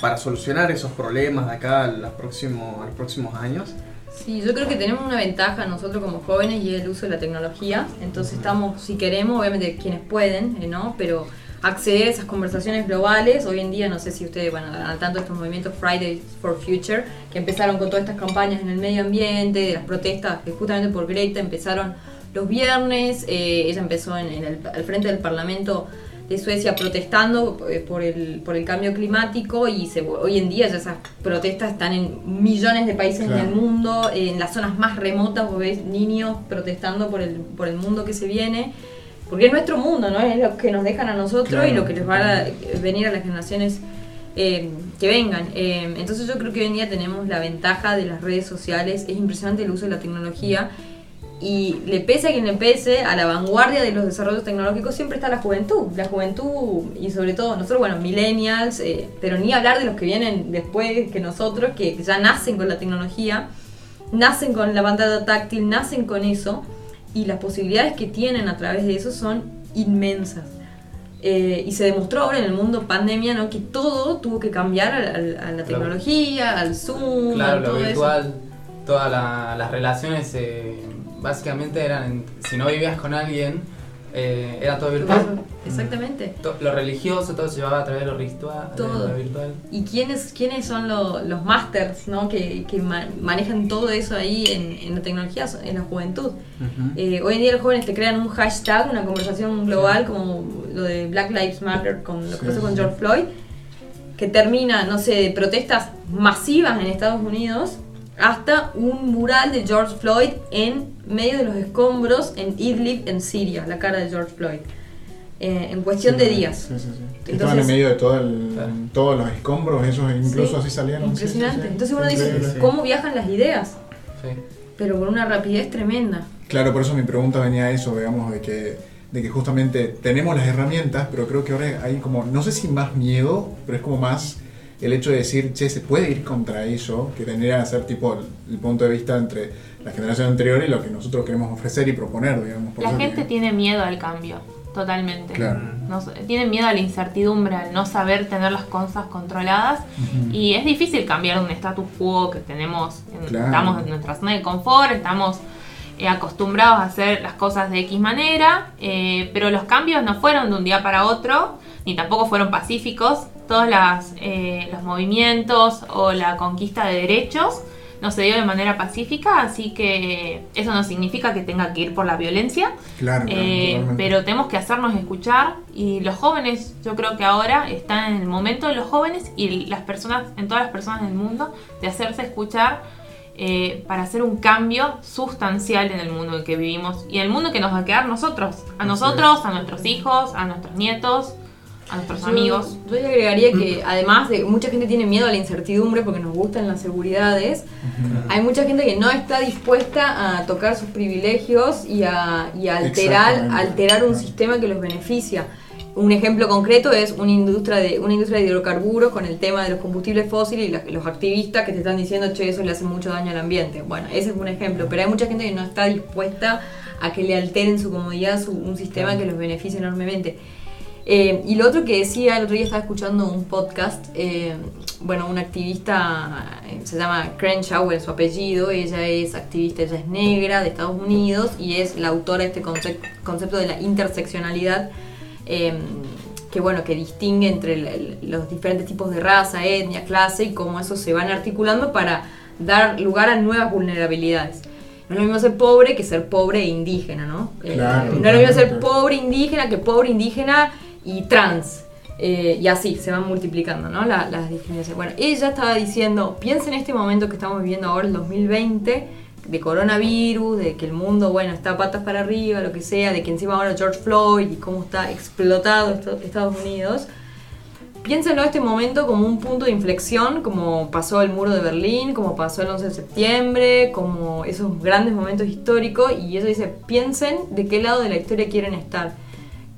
S3: para solucionar esos problemas de acá a los próximos, los próximos años?
S5: Sí, yo creo que tenemos una ventaja nosotros como jóvenes y es el uso de la tecnología. Entonces estamos, si queremos, obviamente quienes pueden, ¿no? Pero acceder a esas conversaciones globales, hoy en día, no sé si ustedes, bueno, al tanto de estos movimientos Fridays for Future, que empezaron con todas estas campañas en el medio ambiente, de las protestas que justamente por Greta empezaron los viernes, eh, ella empezó en, en el, al frente del Parlamento de Suecia protestando eh, por el, por el cambio climático y se, hoy en día ya esas protestas están en millones de países en
S6: Claro.
S5: el mundo, en las zonas más remotas vos ves niños protestando por el, por el mundo que se viene, porque es nuestro mundo, ¿no? Es lo que nos dejan a nosotros
S6: Claro.
S5: y lo que les va a venir a las generaciones eh, que vengan. Eh, entonces yo creo que hoy en día tenemos la ventaja de las redes sociales, es impresionante el uso de la tecnología y le pese a quien le pese, a la vanguardia de los desarrollos tecnológicos siempre está la juventud. La juventud y sobre todo nosotros, bueno, millennials, eh, pero ni hablar de los que vienen después que nosotros, que ya nacen con la tecnología, nacen con la pantalla táctil, nacen con eso y las posibilidades que tienen a través de eso son inmensas. Eh, y se demostró ahora en el mundo pandemia ¿no? que todo tuvo que cambiar al- al- a, la
S1: Claro.
S5: tecnología, al Zoom,
S1: Claro, lo
S5: eso.
S1: virtual, todas la- las relaciones eh, básicamente eran, en- si no vivías con alguien, eh, era todo virtual.
S5: Exactamente.
S1: To- Lo religioso, todo se llevaba a través de lo, de
S5: Todo.
S1: lo virtual.
S5: ¿Y quiénes, quiénes son lo- los masters ¿no? que, que ma- manejan todo eso ahí en, en la tecnología? En la juventud. Eh, hoy en día los jóvenes te crean un hashtag, una conversación global como lo de Black Lives Matter con lo que
S6: Sí,
S5: pasó con
S6: sí.
S5: George Floyd, que termina, no sé, de protestas masivas en Estados Unidos hasta un mural de George Floyd en medio de los escombros en Idlib, en Siria, la cara de George Floyd. Eh, en cuestión de días.
S6: Sí, sí, sí.
S5: Entonces-
S6: Estaban en medio de todo el-
S1: Claro.
S6: todos los escombros, esos incluso
S5: Sí,
S6: así salieron.
S5: Impresionante.
S6: sí.
S5: Entonces uno dice. ¿cómo viajan las ideas?
S1: Sí.
S5: Pero con una rapidez tremenda.
S6: Claro, por eso mi pregunta venía a eso, digamos, de que, de que justamente tenemos las herramientas, pero creo que ahora hay como, no sé si más miedo, pero es como más el hecho de decir, che, se puede ir contra eso, que tendría que ser tipo el, el punto de vista entre la generación anterior y lo que nosotros queremos ofrecer y proponer, digamos. Por
S4: La gente
S6: que-
S4: tiene miedo al cambio, totalmente.
S6: Claro.
S4: No tiene miedo a la incertidumbre, al no saber tener las cosas controladas. Y es difícil cambiar un status quo que tenemos. en-
S6: Claro.
S4: Estamos en nuestra zona de confort, estamos eh, acostumbrados a hacer las cosas de X manera, eh, pero los cambios no fueron de un día para otro, ni tampoco fueron pacíficos. Todos las, eh, los movimientos o la conquista de derechos no se dio de manera pacífica, así que eso no significa que tenga que ir por la violencia.
S6: Claro,
S4: Eh, pero tenemos que hacernos escuchar y los jóvenes, yo creo que ahora están en el momento de los jóvenes y las personas, en todas las personas del mundo, de hacerse escuchar eh, para hacer un cambio sustancial en el mundo en el que vivimos y en el mundo que nos va a quedar nosotros, a nosotros, a nuestros hijos, a nuestros nietos, a nuestros
S5: Yo-
S4: amigos.
S5: Yo le agregaría que además de mucha gente tiene miedo a la incertidumbre porque nos gustan las seguridades, hay mucha gente que no está dispuesta a tocar sus privilegios y a, y a alterar, alterar un sistema que los beneficia. Un ejemplo concreto es una industria de una industria de hidrocarburos con el tema de los combustibles fósiles y la- los activistas que te están diciendo, che, eso le hace mucho daño al ambiente. Bueno, ese es un ejemplo, pero hay mucha gente que no está dispuesta a que le alteren su comodidad su- un sistema que los beneficie enormemente. Eh, y lo otro que decía, el otro día estaba escuchando un podcast, eh, bueno, una activista, eh, se llama Crenshaw, es su apellido, ella es activista, ella es negra de Estados Unidos y es la autora de este concep- concepto de la interseccionalidad, eh, que bueno, que distingue entre el- los diferentes tipos de raza, etnia, clase y cómo eso se van articulando para dar lugar a nuevas vulnerabilidades. No es lo mismo ser pobre que ser pobre e indígena, ¿no? Eh,
S6: Claro,
S5: no es lo mismo ser pobre indígena que pobre indígena y trans. Eh, y así se van multiplicando, ¿no? La- las discriminaciones. Bueno, ella estaba diciendo, piensa en este momento que estamos viviendo ahora, el 2020, de coronavirus, de que el mundo, bueno, está patas para arriba, lo que sea, de que encima ahora George Floyd y cómo está explotado Estados Unidos. Piénsenlo este momento como un punto de inflexión, como pasó el muro de Berlín, como pasó el 11 de septiembre, como esos grandes momentos históricos. Y ella dice, piensen de qué lado de la historia quieren estar.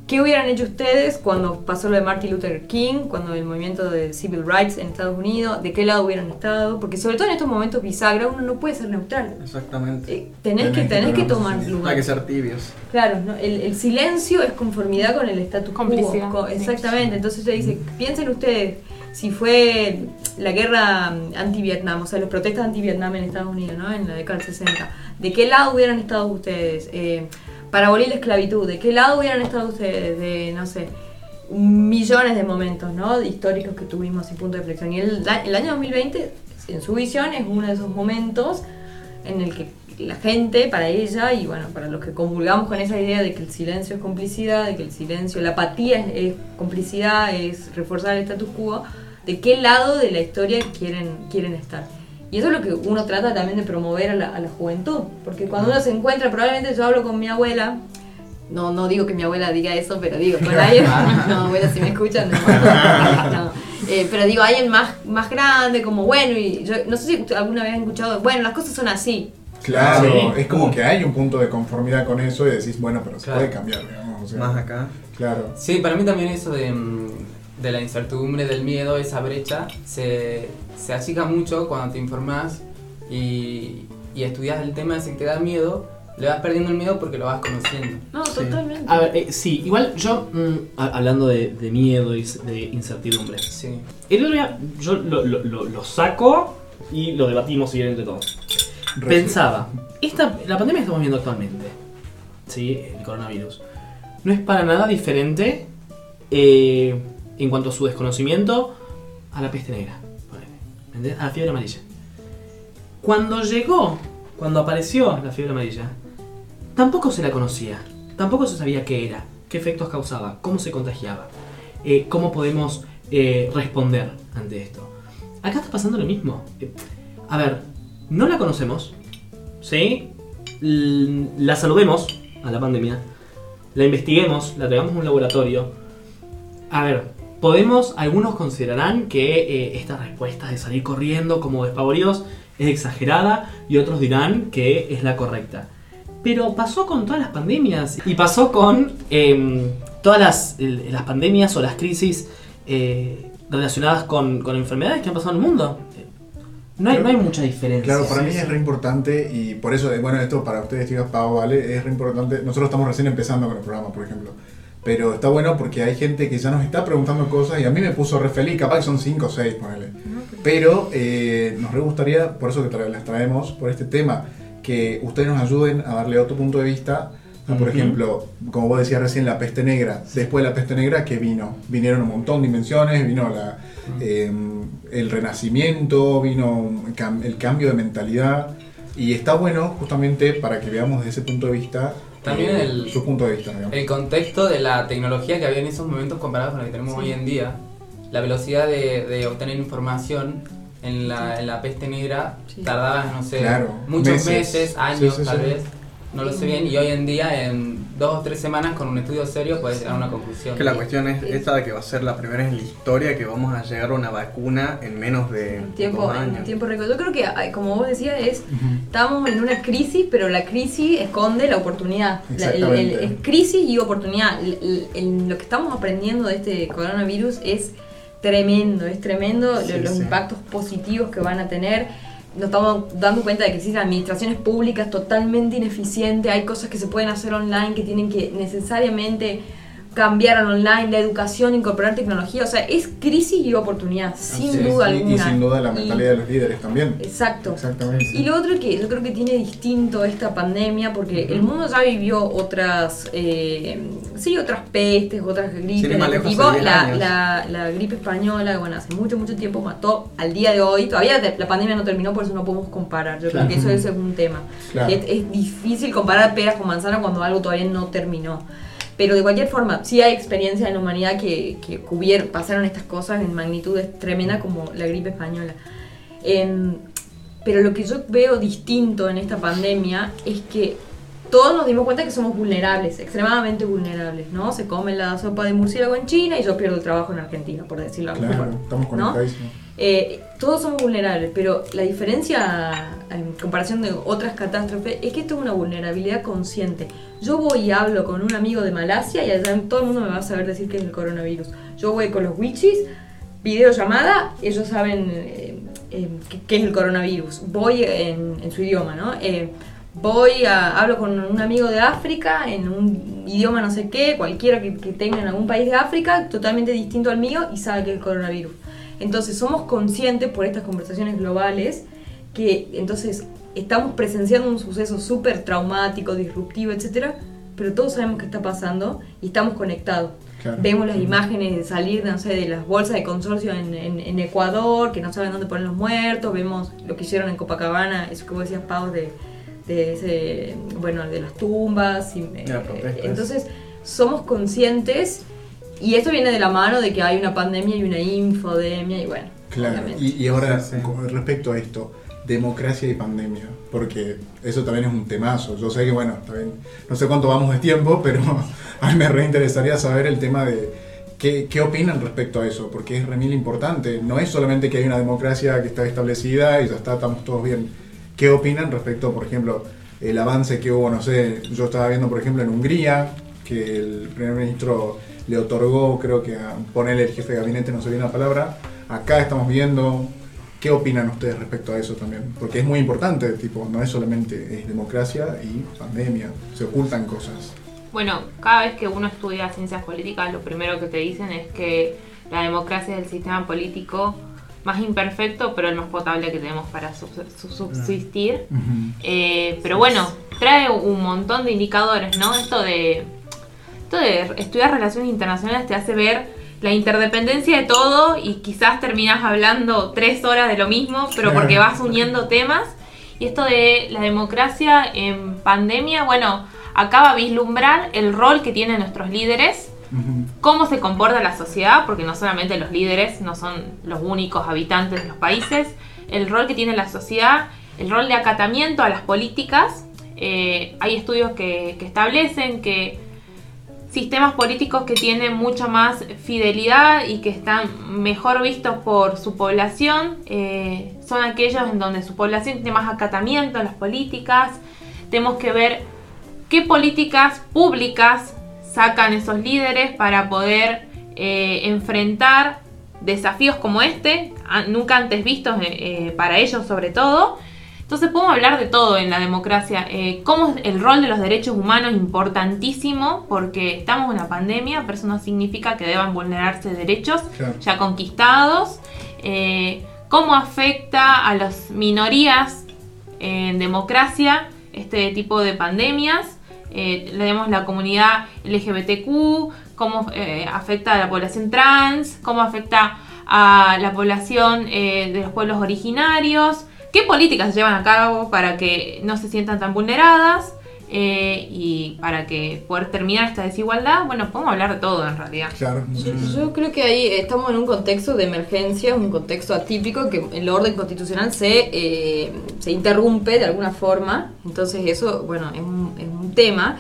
S5: ¿Qué hubieran hecho ustedes cuando pasó lo de Martin Luther King, cuando el movimiento de civil rights en Estados Unidos? ¿De qué lado hubieran estado? Porque sobre todo en estos momentos bisagra uno no puede ser neutral.
S3: Exactamente.
S5: Eh, tenés, que,
S6: Tenés que
S5: tenés que
S6: tomar
S5: lugar.
S3: Hay que ser tibios.
S5: Claro, ¿no? el, el silencio es conformidad con el status quo.
S4: Complicidad,
S5: Co-
S4: sí.
S5: Exactamente, entonces ella dice, piensen ustedes, si fue la guerra mm, anti-Vietnam, o sea, los protestas anti-Vietnam en Estados Unidos, ¿no? En la década del 60, ¿de qué lado hubieran estado ustedes? Eh, para abolir la esclavitud, ¿de qué lado hubieran estado ustedes? De, no sé, millones de momentos, ¿no? Históricos que tuvimos y punto de flexión. Y el, el año 2020, en su visión, es uno de esos momentos en el que la gente, para ella y bueno, para los que convulgamos con esa idea de que el silencio es complicidad, de que el silencio, la apatía es, es complicidad, es reforzar el status quo, de qué lado de la historia quieren, quieren estar. Y eso es lo que uno trata también de promover a la, a la juventud, porque cuando uno se encuentra, probablemente yo hablo con mi abuela, no, no digo que mi abuela diga eso, pero digo, con [LAUGHS] alguien, [LAUGHS] no, abuela, si me escuchan, no, no. Eh, pero digo, alguien más, más grande, como bueno, y yo no sé si alguna vez han escuchado, bueno, las cosas son así.
S6: Claro,
S2: Sí.
S6: es como que hay un punto de conformidad con eso y decís, bueno, pero se
S1: Claro.
S6: puede cambiar, digamos. o sea,
S3: Más acá.
S6: Claro.
S1: Sí, para mí también eso de, mm, de la incertidumbre, del miedo, esa brecha, se, se achica mucho cuando te informás y, y estudias el tema que te da miedo, le vas perdiendo el miedo porque lo vas conociendo.
S5: No,
S3: Sí.
S5: totalmente.
S2: A ver, eh, sí, igual yo, mm, a- hablando de, de miedo y de incertidumbre.
S1: Sí.
S2: El otro día yo lo, lo- lo- lo saco y lo debatimos si entre todos. Pensaba, esta, la pandemia que estamos viendo actualmente, ¿sí? el coronavirus, no es para nada diferente eh, en cuanto a su desconocimiento a la peste negra, ¿entendés? a la fiebre amarilla. Cuando llegó, cuando apareció la fiebre amarilla, tampoco se la conocía, tampoco se sabía qué era, qué efectos causaba, cómo se contagiaba, eh, cómo podemos eh, responder ante esto. Acá está pasando lo mismo. Eh, a ver, no la conocemos, ¿sí? La saludemos a la pandemia, la investiguemos, la traigamos a un laboratorio. A ver, podemos, algunos considerarán que eh, esta respuesta de salir corriendo como despavoridos es exagerada y otros dirán que es la correcta. Pero pasó con todas las pandemias y pasó con em, todas las, pandemias o las crisis eh, relacionadas con, con enfermedades que han pasado en el mundo. No hay, no hay mucha diferencia.
S6: Claro, para mí es re importante y por eso, eh, bueno, esto para ustedes, chicas, Pau, vale, es re importante. Nosotros estamos recién empezando con el programa, por ejemplo. Pero está bueno porque hay gente que ya nos está preguntando cosas y a mí me puso re feliz, capaz que son 5 o 6, ponele. Pero eh, nos re gustaría, por eso que tra- las traemos, por este tema, que ustedes nos ayuden a darle otro punto de vista. a, por ejemplo, como vos decías recién, la peste negra. Después de la peste negra, ¿qué vino? Vinieron un montón de invenciones, vino la, eh, el renacimiento, vino el cambio de mentalidad. Y está bueno justamente para que veamos desde ese punto de vista
S1: También el-
S6: su punto de vista. digamos.
S1: El contexto de la tecnología que había en esos momentos comparado con la que tenemos hoy en día, la velocidad de, de obtener información en la, en la peste negra
S5: Sí.
S1: tardaba, no sé,
S6: Claro,
S1: muchos
S6: meses.
S1: meses, años
S6: Sí, sí,
S1: tal
S6: sí.
S1: vez, no lo sé bien, y hoy en día en dos o tres semanas con un estudio serio puedes llegar a una conclusión.
S3: Que la cuestión es esta de que va a ser la primera en la historia que vamos a llegar a una vacuna en menos de
S5: tiempo,
S3: dos
S5: en
S3: años.
S5: tiempo récord. Yo creo que, como vos decías, es estamos en una crisis, pero la crisis esconde la oportunidad. La- el- el-
S6: Exactamente.
S5: es crisis y oportunidad. El- el- el- lo que estamos aprendiendo de este coronavirus es tremendo, es tremendo
S3: Sí,
S5: los
S3: sí.
S5: impactos positivos que van a tener. Nos estamos dando cuenta de que existen administraciones públicas totalmente ineficientes, hay cosas que se pueden hacer online que tienen que necesariamente cambiar al online, la educación, incorporar tecnología, o sea, es crisis y oportunidad, sin duda
S6: y-
S5: alguna.
S6: Y sin duda la
S5: Y-
S6: mentalidad de los líderes también.
S5: Exacto.
S6: Exactamente.
S5: Y lo otro que yo creo que tiene distinto esta pandemia, porque el mundo ya vivió otras, eh, sí, otras pestes, otras gripes, de tipo,
S3: hace 10
S5: la, la, la gripe española, bueno, hace mucho, mucho tiempo mató al día de hoy, todavía la pandemia no terminó, por eso no podemos comparar, yo
S2: Claro.
S5: creo que eso, eso es un tema.
S6: Claro.
S5: Es, es difícil comparar peras con manzanas cuando algo todavía no terminó. Pero de cualquier forma, sí hay experiencia en la humanidad que, que cubier- pasaron estas cosas en magnitudes tremendas como la gripe española. Em, pero lo que yo veo distinto en esta pandemia es que todos nos dimos cuenta que somos vulnerables, extremadamente vulnerables, ¿no? Se come la sopa de murciélago en China y yo pierdo el trabajo en Argentina, por decirlo
S6: Claro,
S5: forma.
S6: estamos
S5: ¿no? Eh, todos somos vulnerables, pero la diferencia en comparación de otras catástrofes es que esto es una vulnerabilidad consciente. Yo voy y hablo con un amigo de Malasia y allá todo el mundo me va a saber decir que es el coronavirus. Yo voy con los witches, videollamada, ellos saben eh, eh, qué, qué es el coronavirus. Voy en, en su idioma, ¿no? Eh, voy a, hablo con un amigo de África en un idioma no sé qué, cualquiera que, que tenga en algún país de África, totalmente distinto al mío y sabe que es el coronavirus. Entonces somos conscientes por estas conversaciones globales que entonces estamos presenciando un suceso súper traumático, disruptivo, etcétera, pero todos sabemos qué está pasando y estamos conectados.
S6: Claro.
S5: Vemos las imágenes de salir, no sé, de las bolsas de consorcio en, en- en Ecuador, que no saben dónde ponen los muertos, vemos lo que hicieron en Copacabana, eso que vos decías, Pau, de, de ese, bueno, de las tumbas. y, eh, entonces, somos conscientes y esto viene de la mano de que hay una pandemia y una infodemia y bueno.
S6: Claro, y, y ahora
S3: Sí, sí.
S6: con respecto a esto, democracia y pandemia, porque eso también es un temazo. Yo sé que, bueno, también, no sé cuánto vamos de tiempo, [LAUGHS] pero a mí me reinteresaría saber el tema de qué, qué opinan respecto a eso, porque es remil importante. No es solamente que hay una democracia que está establecida y ya está, estamos todos bien. ¿Qué opinan respecto, por ejemplo, el avance que hubo, no sé, yo estaba viendo, por ejemplo, en Hungría, que el primer ministro le otorgó, creo que a ponerle el jefe de gabinete, no sé bien la palabra. Acá estamos viendo. ¿Qué opinan ustedes respecto a eso también? Porque es muy importante, tipo, no es solamente es democracia y pandemia, se ocultan cosas.
S4: Bueno, cada vez que uno estudia ciencias políticas, lo primero que te dicen es que la democracia es el sistema político más imperfecto, pero el más potable que tenemos para subs- su- subsistir. Eh, pero bueno, trae un montón de indicadores, ¿no? Esto de, esto de estudiar relaciones internacionales te hace ver la interdependencia de todo y quizás terminas hablando tres horas de lo mismo, pero porque vas uniendo temas. Y esto de la democracia en pandemia, bueno, acaba a vislumbrar el rol que tienen nuestros líderes cómo se comporta la sociedad, porque no solamente los líderes no son los únicos habitantes de los países, el rol que tiene la sociedad, el rol de acatamiento a las políticas. Eh, hay estudios que, que establecen que sistemas políticos que tienen mucha más fidelidad y que están mejor vistos por su población eh, son aquellos en donde su población tiene más acatamiento a las políticas. Tenemos que ver qué políticas públicas sacan esos líderes para poder eh, enfrentar desafíos como este, nunca antes vistos eh, para ellos sobre todo. Entonces podemos hablar de todo en la democracia. Eh, cómo es el rol de los derechos humanos importantísimo porque estamos en una pandemia, pero eso no significa que deban vulnerarse derechos
S6: Claro.
S4: ya conquistados. Eh, cómo afecta a las minorías en democracia este tipo de pandemias. Eh, leemos la comunidad LGBTQ, cómo eh, afecta a la población trans, cómo afecta a la población de los pueblos originarios, qué políticas se llevan a cabo para que no se sientan tan vulneradas eh, y para que poder terminar esta desigualdad. Bueno, podemos hablar de todo en realidad.
S6: Claro.
S5: Yo, yo creo que ahí estamos en un contexto de emergencia, un contexto atípico que el orden constitucional se, eh, se interrumpe de alguna forma. Entonces eso, bueno, es un, es un tema.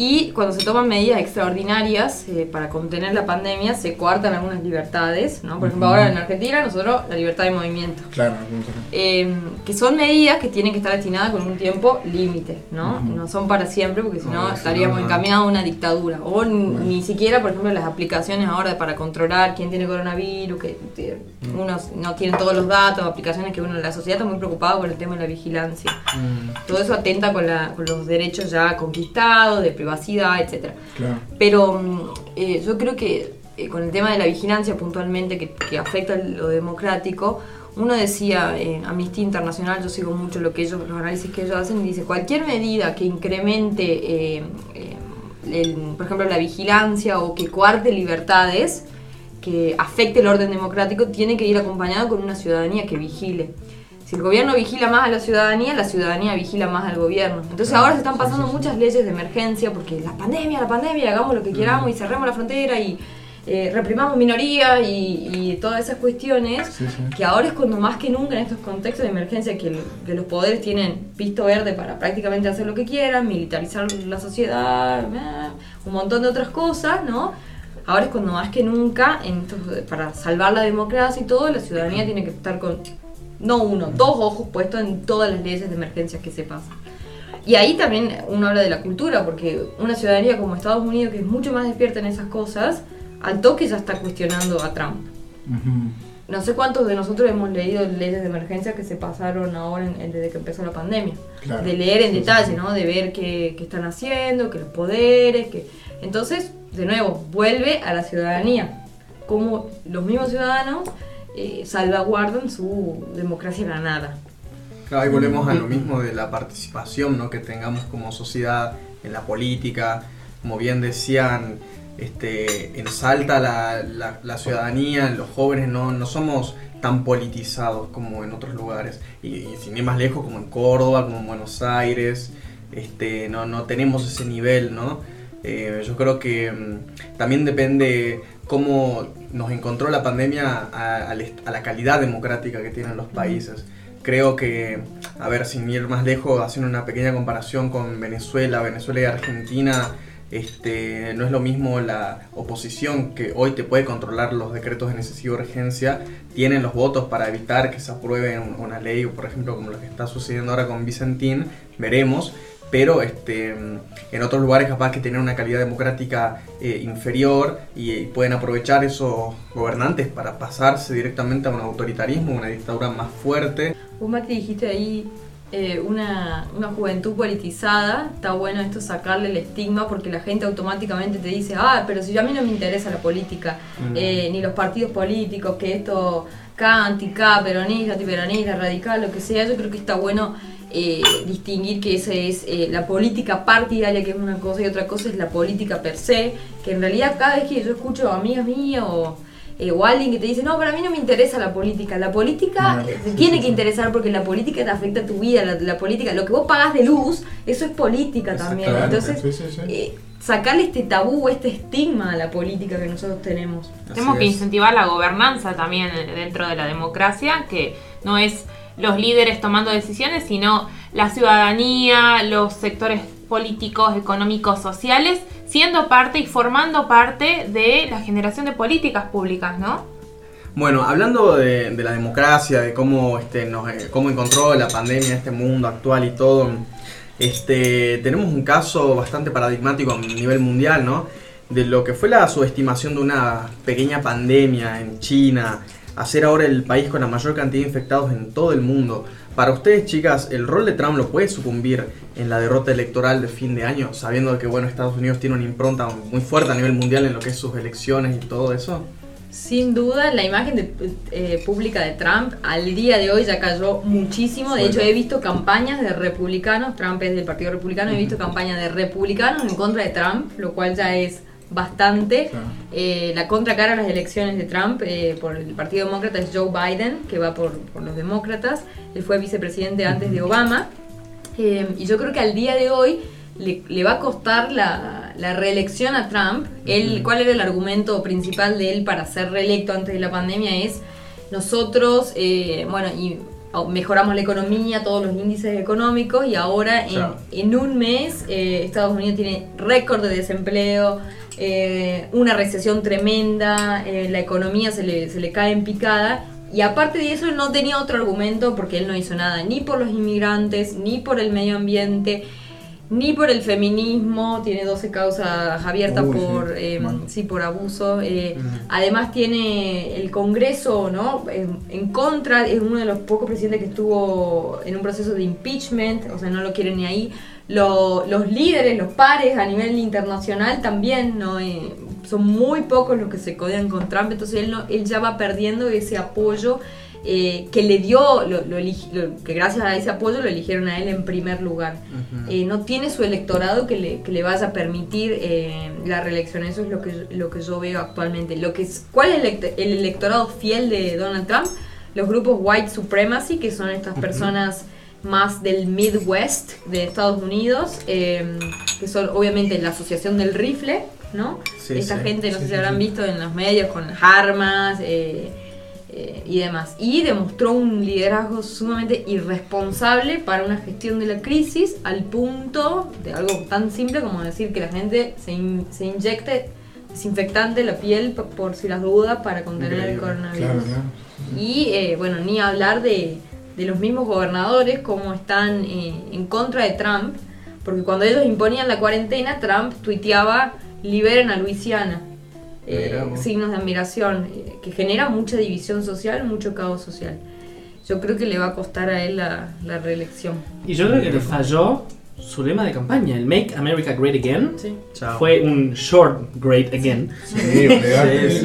S5: Y cuando se toman medidas extraordinarias eh, para contener la pandemia, se coartan algunas libertades. ¿no? Por ejemplo, ahora en Argentina nosotros la libertad de movimiento.
S6: Claro.
S5: Eh, que son medidas que tienen que estar destinadas con un tiempo límite, ¿no? No son para siempre porque si no estaríamos
S3: no,
S5: encaminados a una dictadura. O
S6: Bueno.
S5: ni siquiera, por ejemplo, las aplicaciones ahora para controlar quién tiene coronavirus, que eh, unos no tienen todos los datos, aplicaciones que uno, la sociedad está muy preocupada por el tema de la vigilancia. Todo eso atenta con, la- con los derechos ya conquistados, de privacidad, etcétera.
S6: Claro.
S5: Pero mm, eh, yo creo que eh, con el tema de la vigilancia puntualmente que, que afecta lo democrático, uno decía en Amnistía Internacional, yo sigo mucho lo que ellos, los análisis que ellos hacen, y dice cualquier medida que incremente, eh, eh, el- por ejemplo, la vigilancia o que coarte libertades, que afecte el orden democrático, tiene que ir acompañado con una ciudadanía que vigile. Si el gobierno vigila más a la ciudadanía, la ciudadanía vigila más al gobierno. Entonces ahora se están pasando muchas leyes de emergencia porque la pandemia, la pandemia, hagamos lo que queramos y cerremos la frontera y eh, reprimamos minorías y, y todas esas cuestiones
S6: Sí, sí.
S5: que ahora es cuando más que nunca en estos contextos de emergencia que, el- que los poderes tienen visto verde para prácticamente hacer lo que quieran, militarizar la sociedad, eh, un montón de otras cosas, ¿no? Ahora es cuando más que nunca, en estos- para salvar la democracia y todo, la ciudadanía tiene que estar con, no uno, dos ojos puestos en todas las leyes de emergencia que se pasan. Y ahí también uno habla de la cultura, porque una ciudadanía como Estados Unidos, que es mucho más despierta en esas cosas, al toque ya está cuestionando a Trump. No sé cuántos de nosotros hemos leído leyes de emergencia que se pasaron ahora en- en- desde que empezó la pandemia.
S6: Claro.
S5: De leer en
S6: Sí,
S5: detalle,
S6: sí.
S5: ¿no? De ver qué, qué están haciendo, que los poderes, que... Entonces, de nuevo, vuelve a la ciudadanía. Cómo los mismos ciudadanos eh, salvaguardan su democracia ganada.
S3: Claro, ahí volvemos a lo mismo de la participación ¿no? que tengamos como sociedad en la política. Como bien decían, este, en Salta la, la- la ciudadanía, los jóvenes no, no somos tan politizados como en otros lugares. Y, y sin ir más lejos, como en Córdoba, como en Buenos Aires, este, no, no tenemos ese nivel, ¿no? Eh, yo creo que mm, también depende cómo nos encontró la pandemia a, a la calidad democrática que tienen los países. Creo que, a ver, sin ir más lejos, haciendo una pequeña comparación con Venezuela, Venezuela y Argentina, este, no es lo mismo la oposición que hoy te puede controlar los decretos de necesidad y urgencia, tienen los votos para evitar que se apruebe un- una ley, por ejemplo, como lo que está sucediendo ahora con Vicentín, veremos, pero este, en otros lugares capaz que tienen una calidad democrática eh, inferior y, y pueden aprovechar esos gobernantes para pasarse directamente a un autoritarismo, una dictadura más fuerte.
S5: Vos, Macri, dijiste ahí eh, una, una juventud politizada. Está bueno esto sacarle el estigma porque la gente automáticamente te dice, ah, pero si a mí no me interesa la política,
S3: Mm.
S5: eh, ni los partidos políticos, que esto K, anti-K, peronista, antiperonista, radical, lo que sea. Yo creo que está bueno eh, distinguir que esa es eh, la política partidaria, que es una cosa, y otra cosa es la política per se, que en realidad cada vez que yo escucho a amigas mías o, eh, o alguien que te dice, no, pero a mí no me interesa la política, la política
S6: No, sí,
S5: tiene
S6: sí,
S5: que
S6: sí.
S5: interesar porque la política te afecta a tu vida, la, la política, lo que vos pagás de luz, eso es política también. Entonces,
S6: sí, sí, sí.
S5: eh, sacarle este tabú, este estigma a la política que nosotros tenemos.
S4: Tenemos que incentivar la gobernanza también dentro de la democracia, que no es los líderes tomando decisiones, sino la ciudadanía, los sectores políticos, económicos, sociales, siendo parte y formando parte de la generación de políticas públicas, ¿no?
S3: Bueno, hablando de, la democracia, de cómo, este, nos, eh, cómo encontró la pandemia este mundo actual y todo, este, tenemos un caso bastante paradigmático a nivel mundial, ¿no? De lo que fue la subestimación de una pequeña pandemia en China, hacer ahora el país con la mayor cantidad de infectados en todo el mundo. Para ustedes, chicas, ¿el rol de Trump lo puede sucumbir en la derrota electoral de fin de año, sabiendo que bueno, Estados Unidos tiene una impronta muy fuerte a nivel mundial en lo que es sus elecciones y todo eso?
S5: Sin duda, la imagen de- eh, pública de Trump al día de hoy ya cayó muchísimo. De hecho, he visto campañas de republicanos, Trump es del Partido Republicano, he visto campañas de republicanos en contra de Trump, lo cual ya es bastante.
S6: Claro.
S5: Eh, la contracara a las elecciones de Trump eh, por el Partido Demócrata es Joe Biden, que va por, por los demócratas. Él fue vicepresidente antes de Obama. Eh, y yo creo que al día de hoy le, le va a costar la, la reelección a Trump. Él, ¿Cuál era el argumento principal de él para ser reelecto antes de la pandemia? Es nosotros, bueno, y mejoramos la economía, todos los índices económicos y ahora en, un mes eh, Estados Unidos tiene récord de desempleo, eh, una recesión tremenda, eh, la economía se le, se le cae en picada. Y aparte de eso, no tenía otro argumento porque él no hizo nada ni por los inmigrantes, ni por el medio ambiente, ni por el feminismo. Tiene 12 causas abiertas
S6: Uy,
S5: por,
S6: sí.
S5: eh,
S6: Bueno.
S5: sí, por abuso. Eh. Además tiene el Congreso ¿no? en, en contra, es uno de los pocos presidentes que estuvo en un proceso de impeachment, o sea, no lo quieren ni ahí. Lo- los líderes, los pares a nivel internacional también no Eh, son muy pocos los que se codean con Trump, entonces él, no- él ya va perdiendo ese apoyo eh, que le dio, lo- lo lo- que gracias a ese apoyo lo eligieron a él en primer lugar. Eh, no tiene su electorado que le, que le vaya a permitir eh, la reelección. Eso es lo que, lo que yo veo actualmente. Lo que es, ¿Cuál es el electorado fiel de Donald Trump? Los grupos White Supremacy, que son estas personas más del Midwest de Estados Unidos, eh, que son obviamente la Asociación del Rifle, ¿no?
S3: Sí,
S5: Esta
S3: sí.
S5: gente, no
S6: Sí,
S5: sé si habrán visto en los medios con las armas eh, eh, y demás. Y demostró un liderazgo sumamente irresponsable para una gestión de la crisis al punto de algo tan simple como decir que la gente se, in- se inyecte desinfectante la piel por si las dudas para contener el coronavirus.
S6: Claro, claro.
S5: Y eh, bueno, ni hablar de, de los mismos gobernadores como están eh, en contra de Trump, porque cuando ellos imponían la cuarentena, Trump tuiteaba liberen a Luisiana. Eh, signos de admiración, eh, que genera mucha división social, mucho caos social. Yo creo que le va a costar a él la, la reelección.
S2: Y yo creo que le falló su lema de campaña, el Make America Great Again.
S5: Sí.
S3: Chao.
S2: Fue un short great again.
S6: Sí,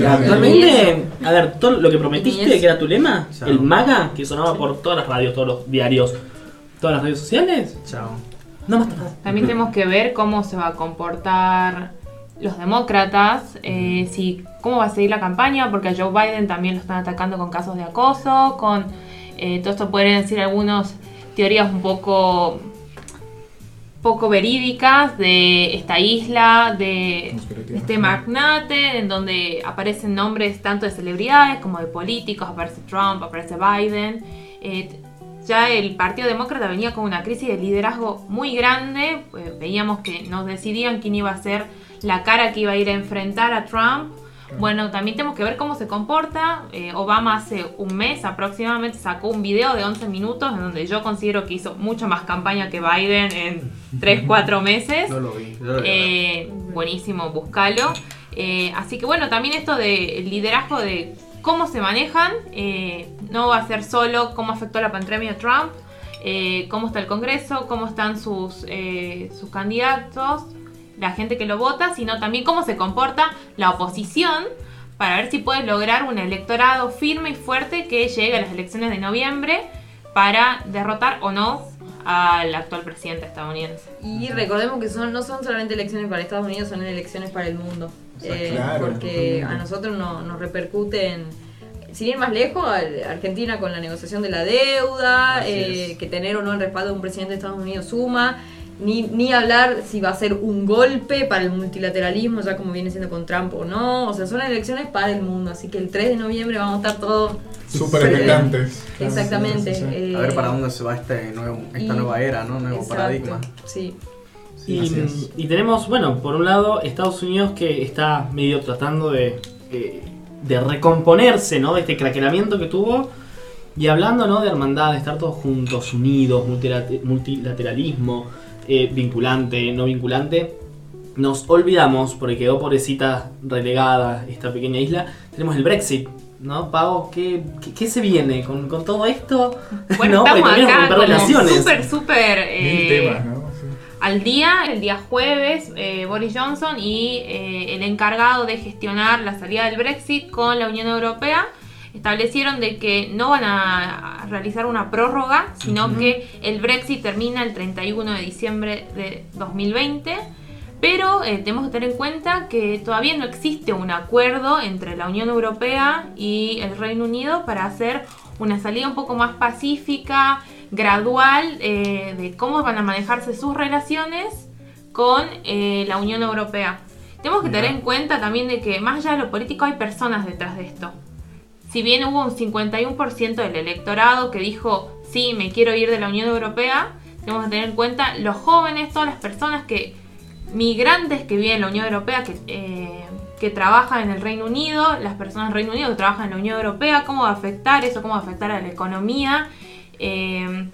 S2: actualmente, a ver, todo lo que prometiste, que era tu lema,
S3: Chao.
S2: el MAGA, que sonaba por todas las radios, todos los diarios, todas las redes sociales,
S3: Chao.
S2: no más.
S4: También tenemos que ver cómo se va a comportar los demócratas, eh, si cómo va a seguir la campaña, porque a Joe Biden también lo están atacando con casos de acoso, con eh, todo esto podrían decir algunas teorías un poco poco verídicas de esta isla, de este magnate, en donde aparecen nombres tanto de celebridades como de políticos, aparece Trump, aparece Biden. Eh, ya el Partido Demócrata venía con una crisis de liderazgo muy grande, eh, veíamos que no decidían quién iba a ser la cara que iba a ir a enfrentar a Trump. Bueno, también tenemos que ver cómo se comporta. Eh, Obama hace un mes aproximadamente sacó un video de 11 minutos en donde yo considero que hizo mucho más campaña que Biden en [LAUGHS] 3-4 meses.
S3: No lo vi. yo lo vi.
S4: Eh, buenísimo, búscalo. Eh, así que bueno, también esto del liderazgo de cómo se manejan, no va a ser solo cómo afectó la pandemia a Trump, cómo está el Congreso, cómo están sus, sus candidatos, la gente que lo vota, sino también cómo se comporta la oposición para ver si puede lograr un electorado firme y fuerte que llegue a las elecciones de noviembre para derrotar o no al actual presidente estadounidense.
S5: Y recordemos que son, no son solamente elecciones para Estados Unidos, son elecciones para el mundo. Eh,
S6: claro,
S5: porque a nosotros no- nos repercuten, sin ir más lejos, a Argentina con la negociación de la deuda, eh, que tener o no el respaldo de un presidente de Estados Unidos suma. Ni, ni hablar si va a ser un golpe para el multilateralismo, ya como viene siendo con Trump o no. O sea, son elecciones para el mundo. Así que el 3 de noviembre vamos a estar todos
S6: Súper
S5: Sí.
S6: expectantes.
S5: Exactamente.
S6: Sí, sí, sí.
S5: eh,
S3: a ver para dónde se va este nuevo, esta
S5: y-
S3: nueva era, ¿no? Nuevo
S5: exacto,
S3: paradigma.
S5: Sí.
S3: Sí,
S2: Y, tenemos, bueno, por un lado Estados Unidos que está medio tratando de, eh, de recomponerse, ¿no? De este craquelamiento que tuvo. Y hablando, ¿no? De hermandad, de estar todos juntos, unidos, multilate- multilateralismo, eh, vinculante, no vinculante. Nos olvidamos, porque quedó pobrecita relegada esta pequeña isla, tenemos el Brexit, ¿no? Pau, ¿qué, qué, qué se viene con, con todo esto? [LAUGHS]
S4: Bueno,
S2: ¿No?
S4: Estamos
S2: también es
S4: acá
S2: romper
S4: como
S2: relaciones.
S4: súper, súper eh,
S6: temas, ¿no? Sí.
S4: al día, el día jueves, eh, Boris Johnson y eh, el encargado de gestionar la salida del Brexit con la Unión Europea establecieron de que no van a realizar una prórroga, sino que el Brexit termina el 31 de diciembre de 2020. Pero eh, tenemos que tener en cuenta que todavía no existe un acuerdo entre la Unión Europea y el Reino Unido para hacer una salida un poco más pacífica, gradual, eh, de cómo van a manejarse sus relaciones con eh, la Unión Europea. Tenemos que tener en cuenta también de que más allá de lo político hay personas detrás de esto. Si bien hubo un 51% del electorado que dijo, sí, me quiero ir de la Unión Europea, tenemos que tener en cuenta los jóvenes, todas las personas que, migrantes que viven en la Unión Europea, que, eh, que trabajan en el Reino Unido, las personas del Reino Unido que trabajan en la Unión Europea, cómo va a afectar eso, cómo va a afectar a la economía. Eh,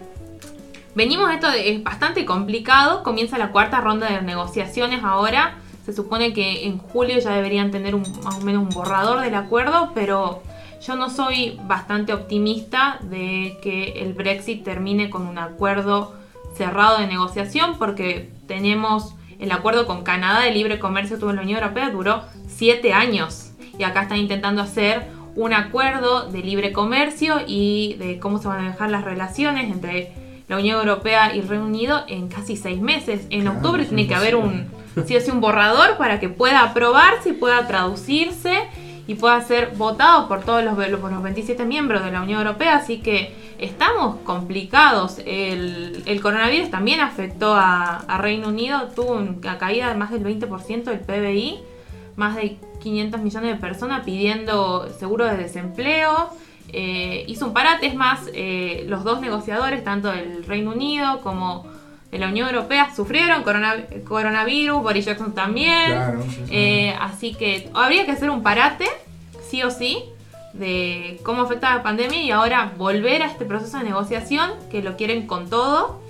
S4: venimos esto, es bastante complicado, comienza la cuarta ronda de negociaciones ahora. Se supone que en julio ya deberían tener más o menos un borrador del acuerdo, pero yo no soy bastante optimista de que el Brexit termine con un acuerdo cerrado de negociación porque tenemos el acuerdo con Canadá de libre comercio tuvo la Unión Europea duró siete años y acá están intentando hacer un acuerdo de libre comercio y de cómo se van a manejar las relaciones entre la Unión Europea y el Reino Unido en casi seis meses. En
S6: Claro,
S4: octubre tiene que haber un, o sí, un borrador para que pueda aprobarse y pueda traducirse y pueda ser votado por todos los, por los 27 miembros de la Unión Europea. Así que estamos complicados. El, coronavirus también afectó a, a Reino Unido, tuvo una caída de más del 20% del PBI, más de 500 millones de personas pidiendo seguro de desempleo. Eh, hizo un parate, es más, eh, los dos negociadores, tanto del Reino Unido como de la Unión Europea, sufrieron corona- coronavirus, Boris Johnson también.
S6: Claro, sí, sí.
S4: Eh, así que habría que hacer un parate, sí o sí, de cómo afecta la pandemia y ahora volver a este proceso de negociación que lo quieren con todo,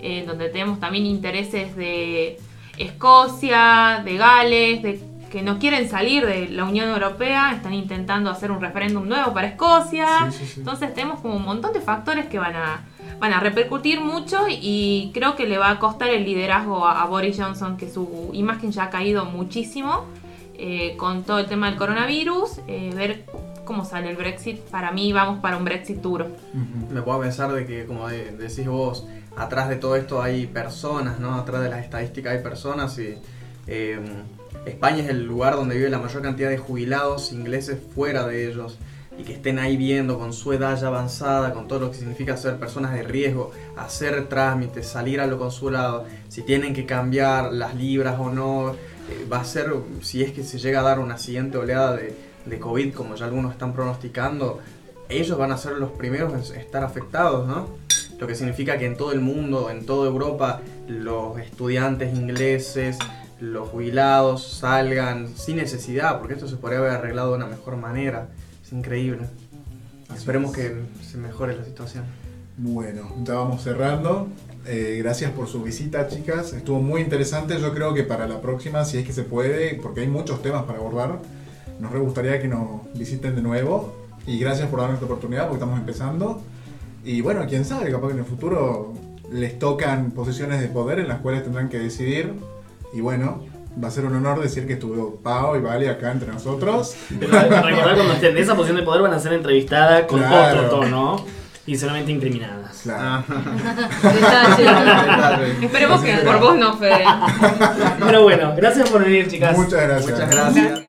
S4: eh, donde tenemos también intereses de Escocia, de Gales, de que no quieren salir de la Unión Europea, están intentando hacer un referéndum nuevo para Escocia.
S6: Sí, sí, sí.
S4: Entonces tenemos como un montón de factores que van a, van a repercutir mucho y creo que le va a costar el liderazgo a, a Boris Johnson, que su imagen ya ha caído muchísimo eh, con todo el tema del coronavirus. eh, ver cómo sale el Brexit. Para mí vamos para un Brexit duro.
S3: Me puedo pensar de que, como de- decís vos, atrás de todo esto hay personas, ¿no? Atrás de las estadísticas hay personas y, Eh, España es el lugar donde vive la mayor cantidad de jubilados ingleses fuera de ellos y que estén ahí viendo con su edad ya avanzada, con todo lo que significa ser personas de riesgo, hacer trámites, salir a lo consulado, si tienen que cambiar las libras o no, eh, va a ser, si es que se llega a dar una siguiente oleada de, de COVID, como ya algunos están pronosticando, ellos van a ser los primeros en estar afectados, ¿no? Lo que significa que en todo el mundo, en toda Europa, los estudiantes ingleses, los jubilados salgan sin necesidad, porque esto se podría haber arreglado de una mejor manera. Es increíble.
S6: Así
S3: Esperemos
S6: es.
S3: que se mejore la situación.
S6: Bueno, ya vamos cerrando. Eh, gracias por su visita, chicas. Estuvo muy interesante. Yo creo que para la próxima, si es que se puede, porque hay muchos temas para abordar, nos re gustaría que nos visiten de nuevo. Y gracias por darnos esta oportunidad, porque estamos empezando. Y bueno, quién sabe, capaz que en el futuro les tocan posiciones de poder en las cuales tendrán que decidir. Y bueno, va a ser un honor decir que estuvo Pau y Vale acá entre nosotros.
S2: Recordar cuando estén en esa posición de poder van a ser entrevistadas con
S6: Claro.
S2: otro tono y solamente incriminadas.
S6: Claro.
S5: Detalle.
S4: Esperemos que por vos no, Fede.
S2: Pero bueno, gracias por venir, chicas.
S6: Muchas gracias.
S3: Muchas gracias.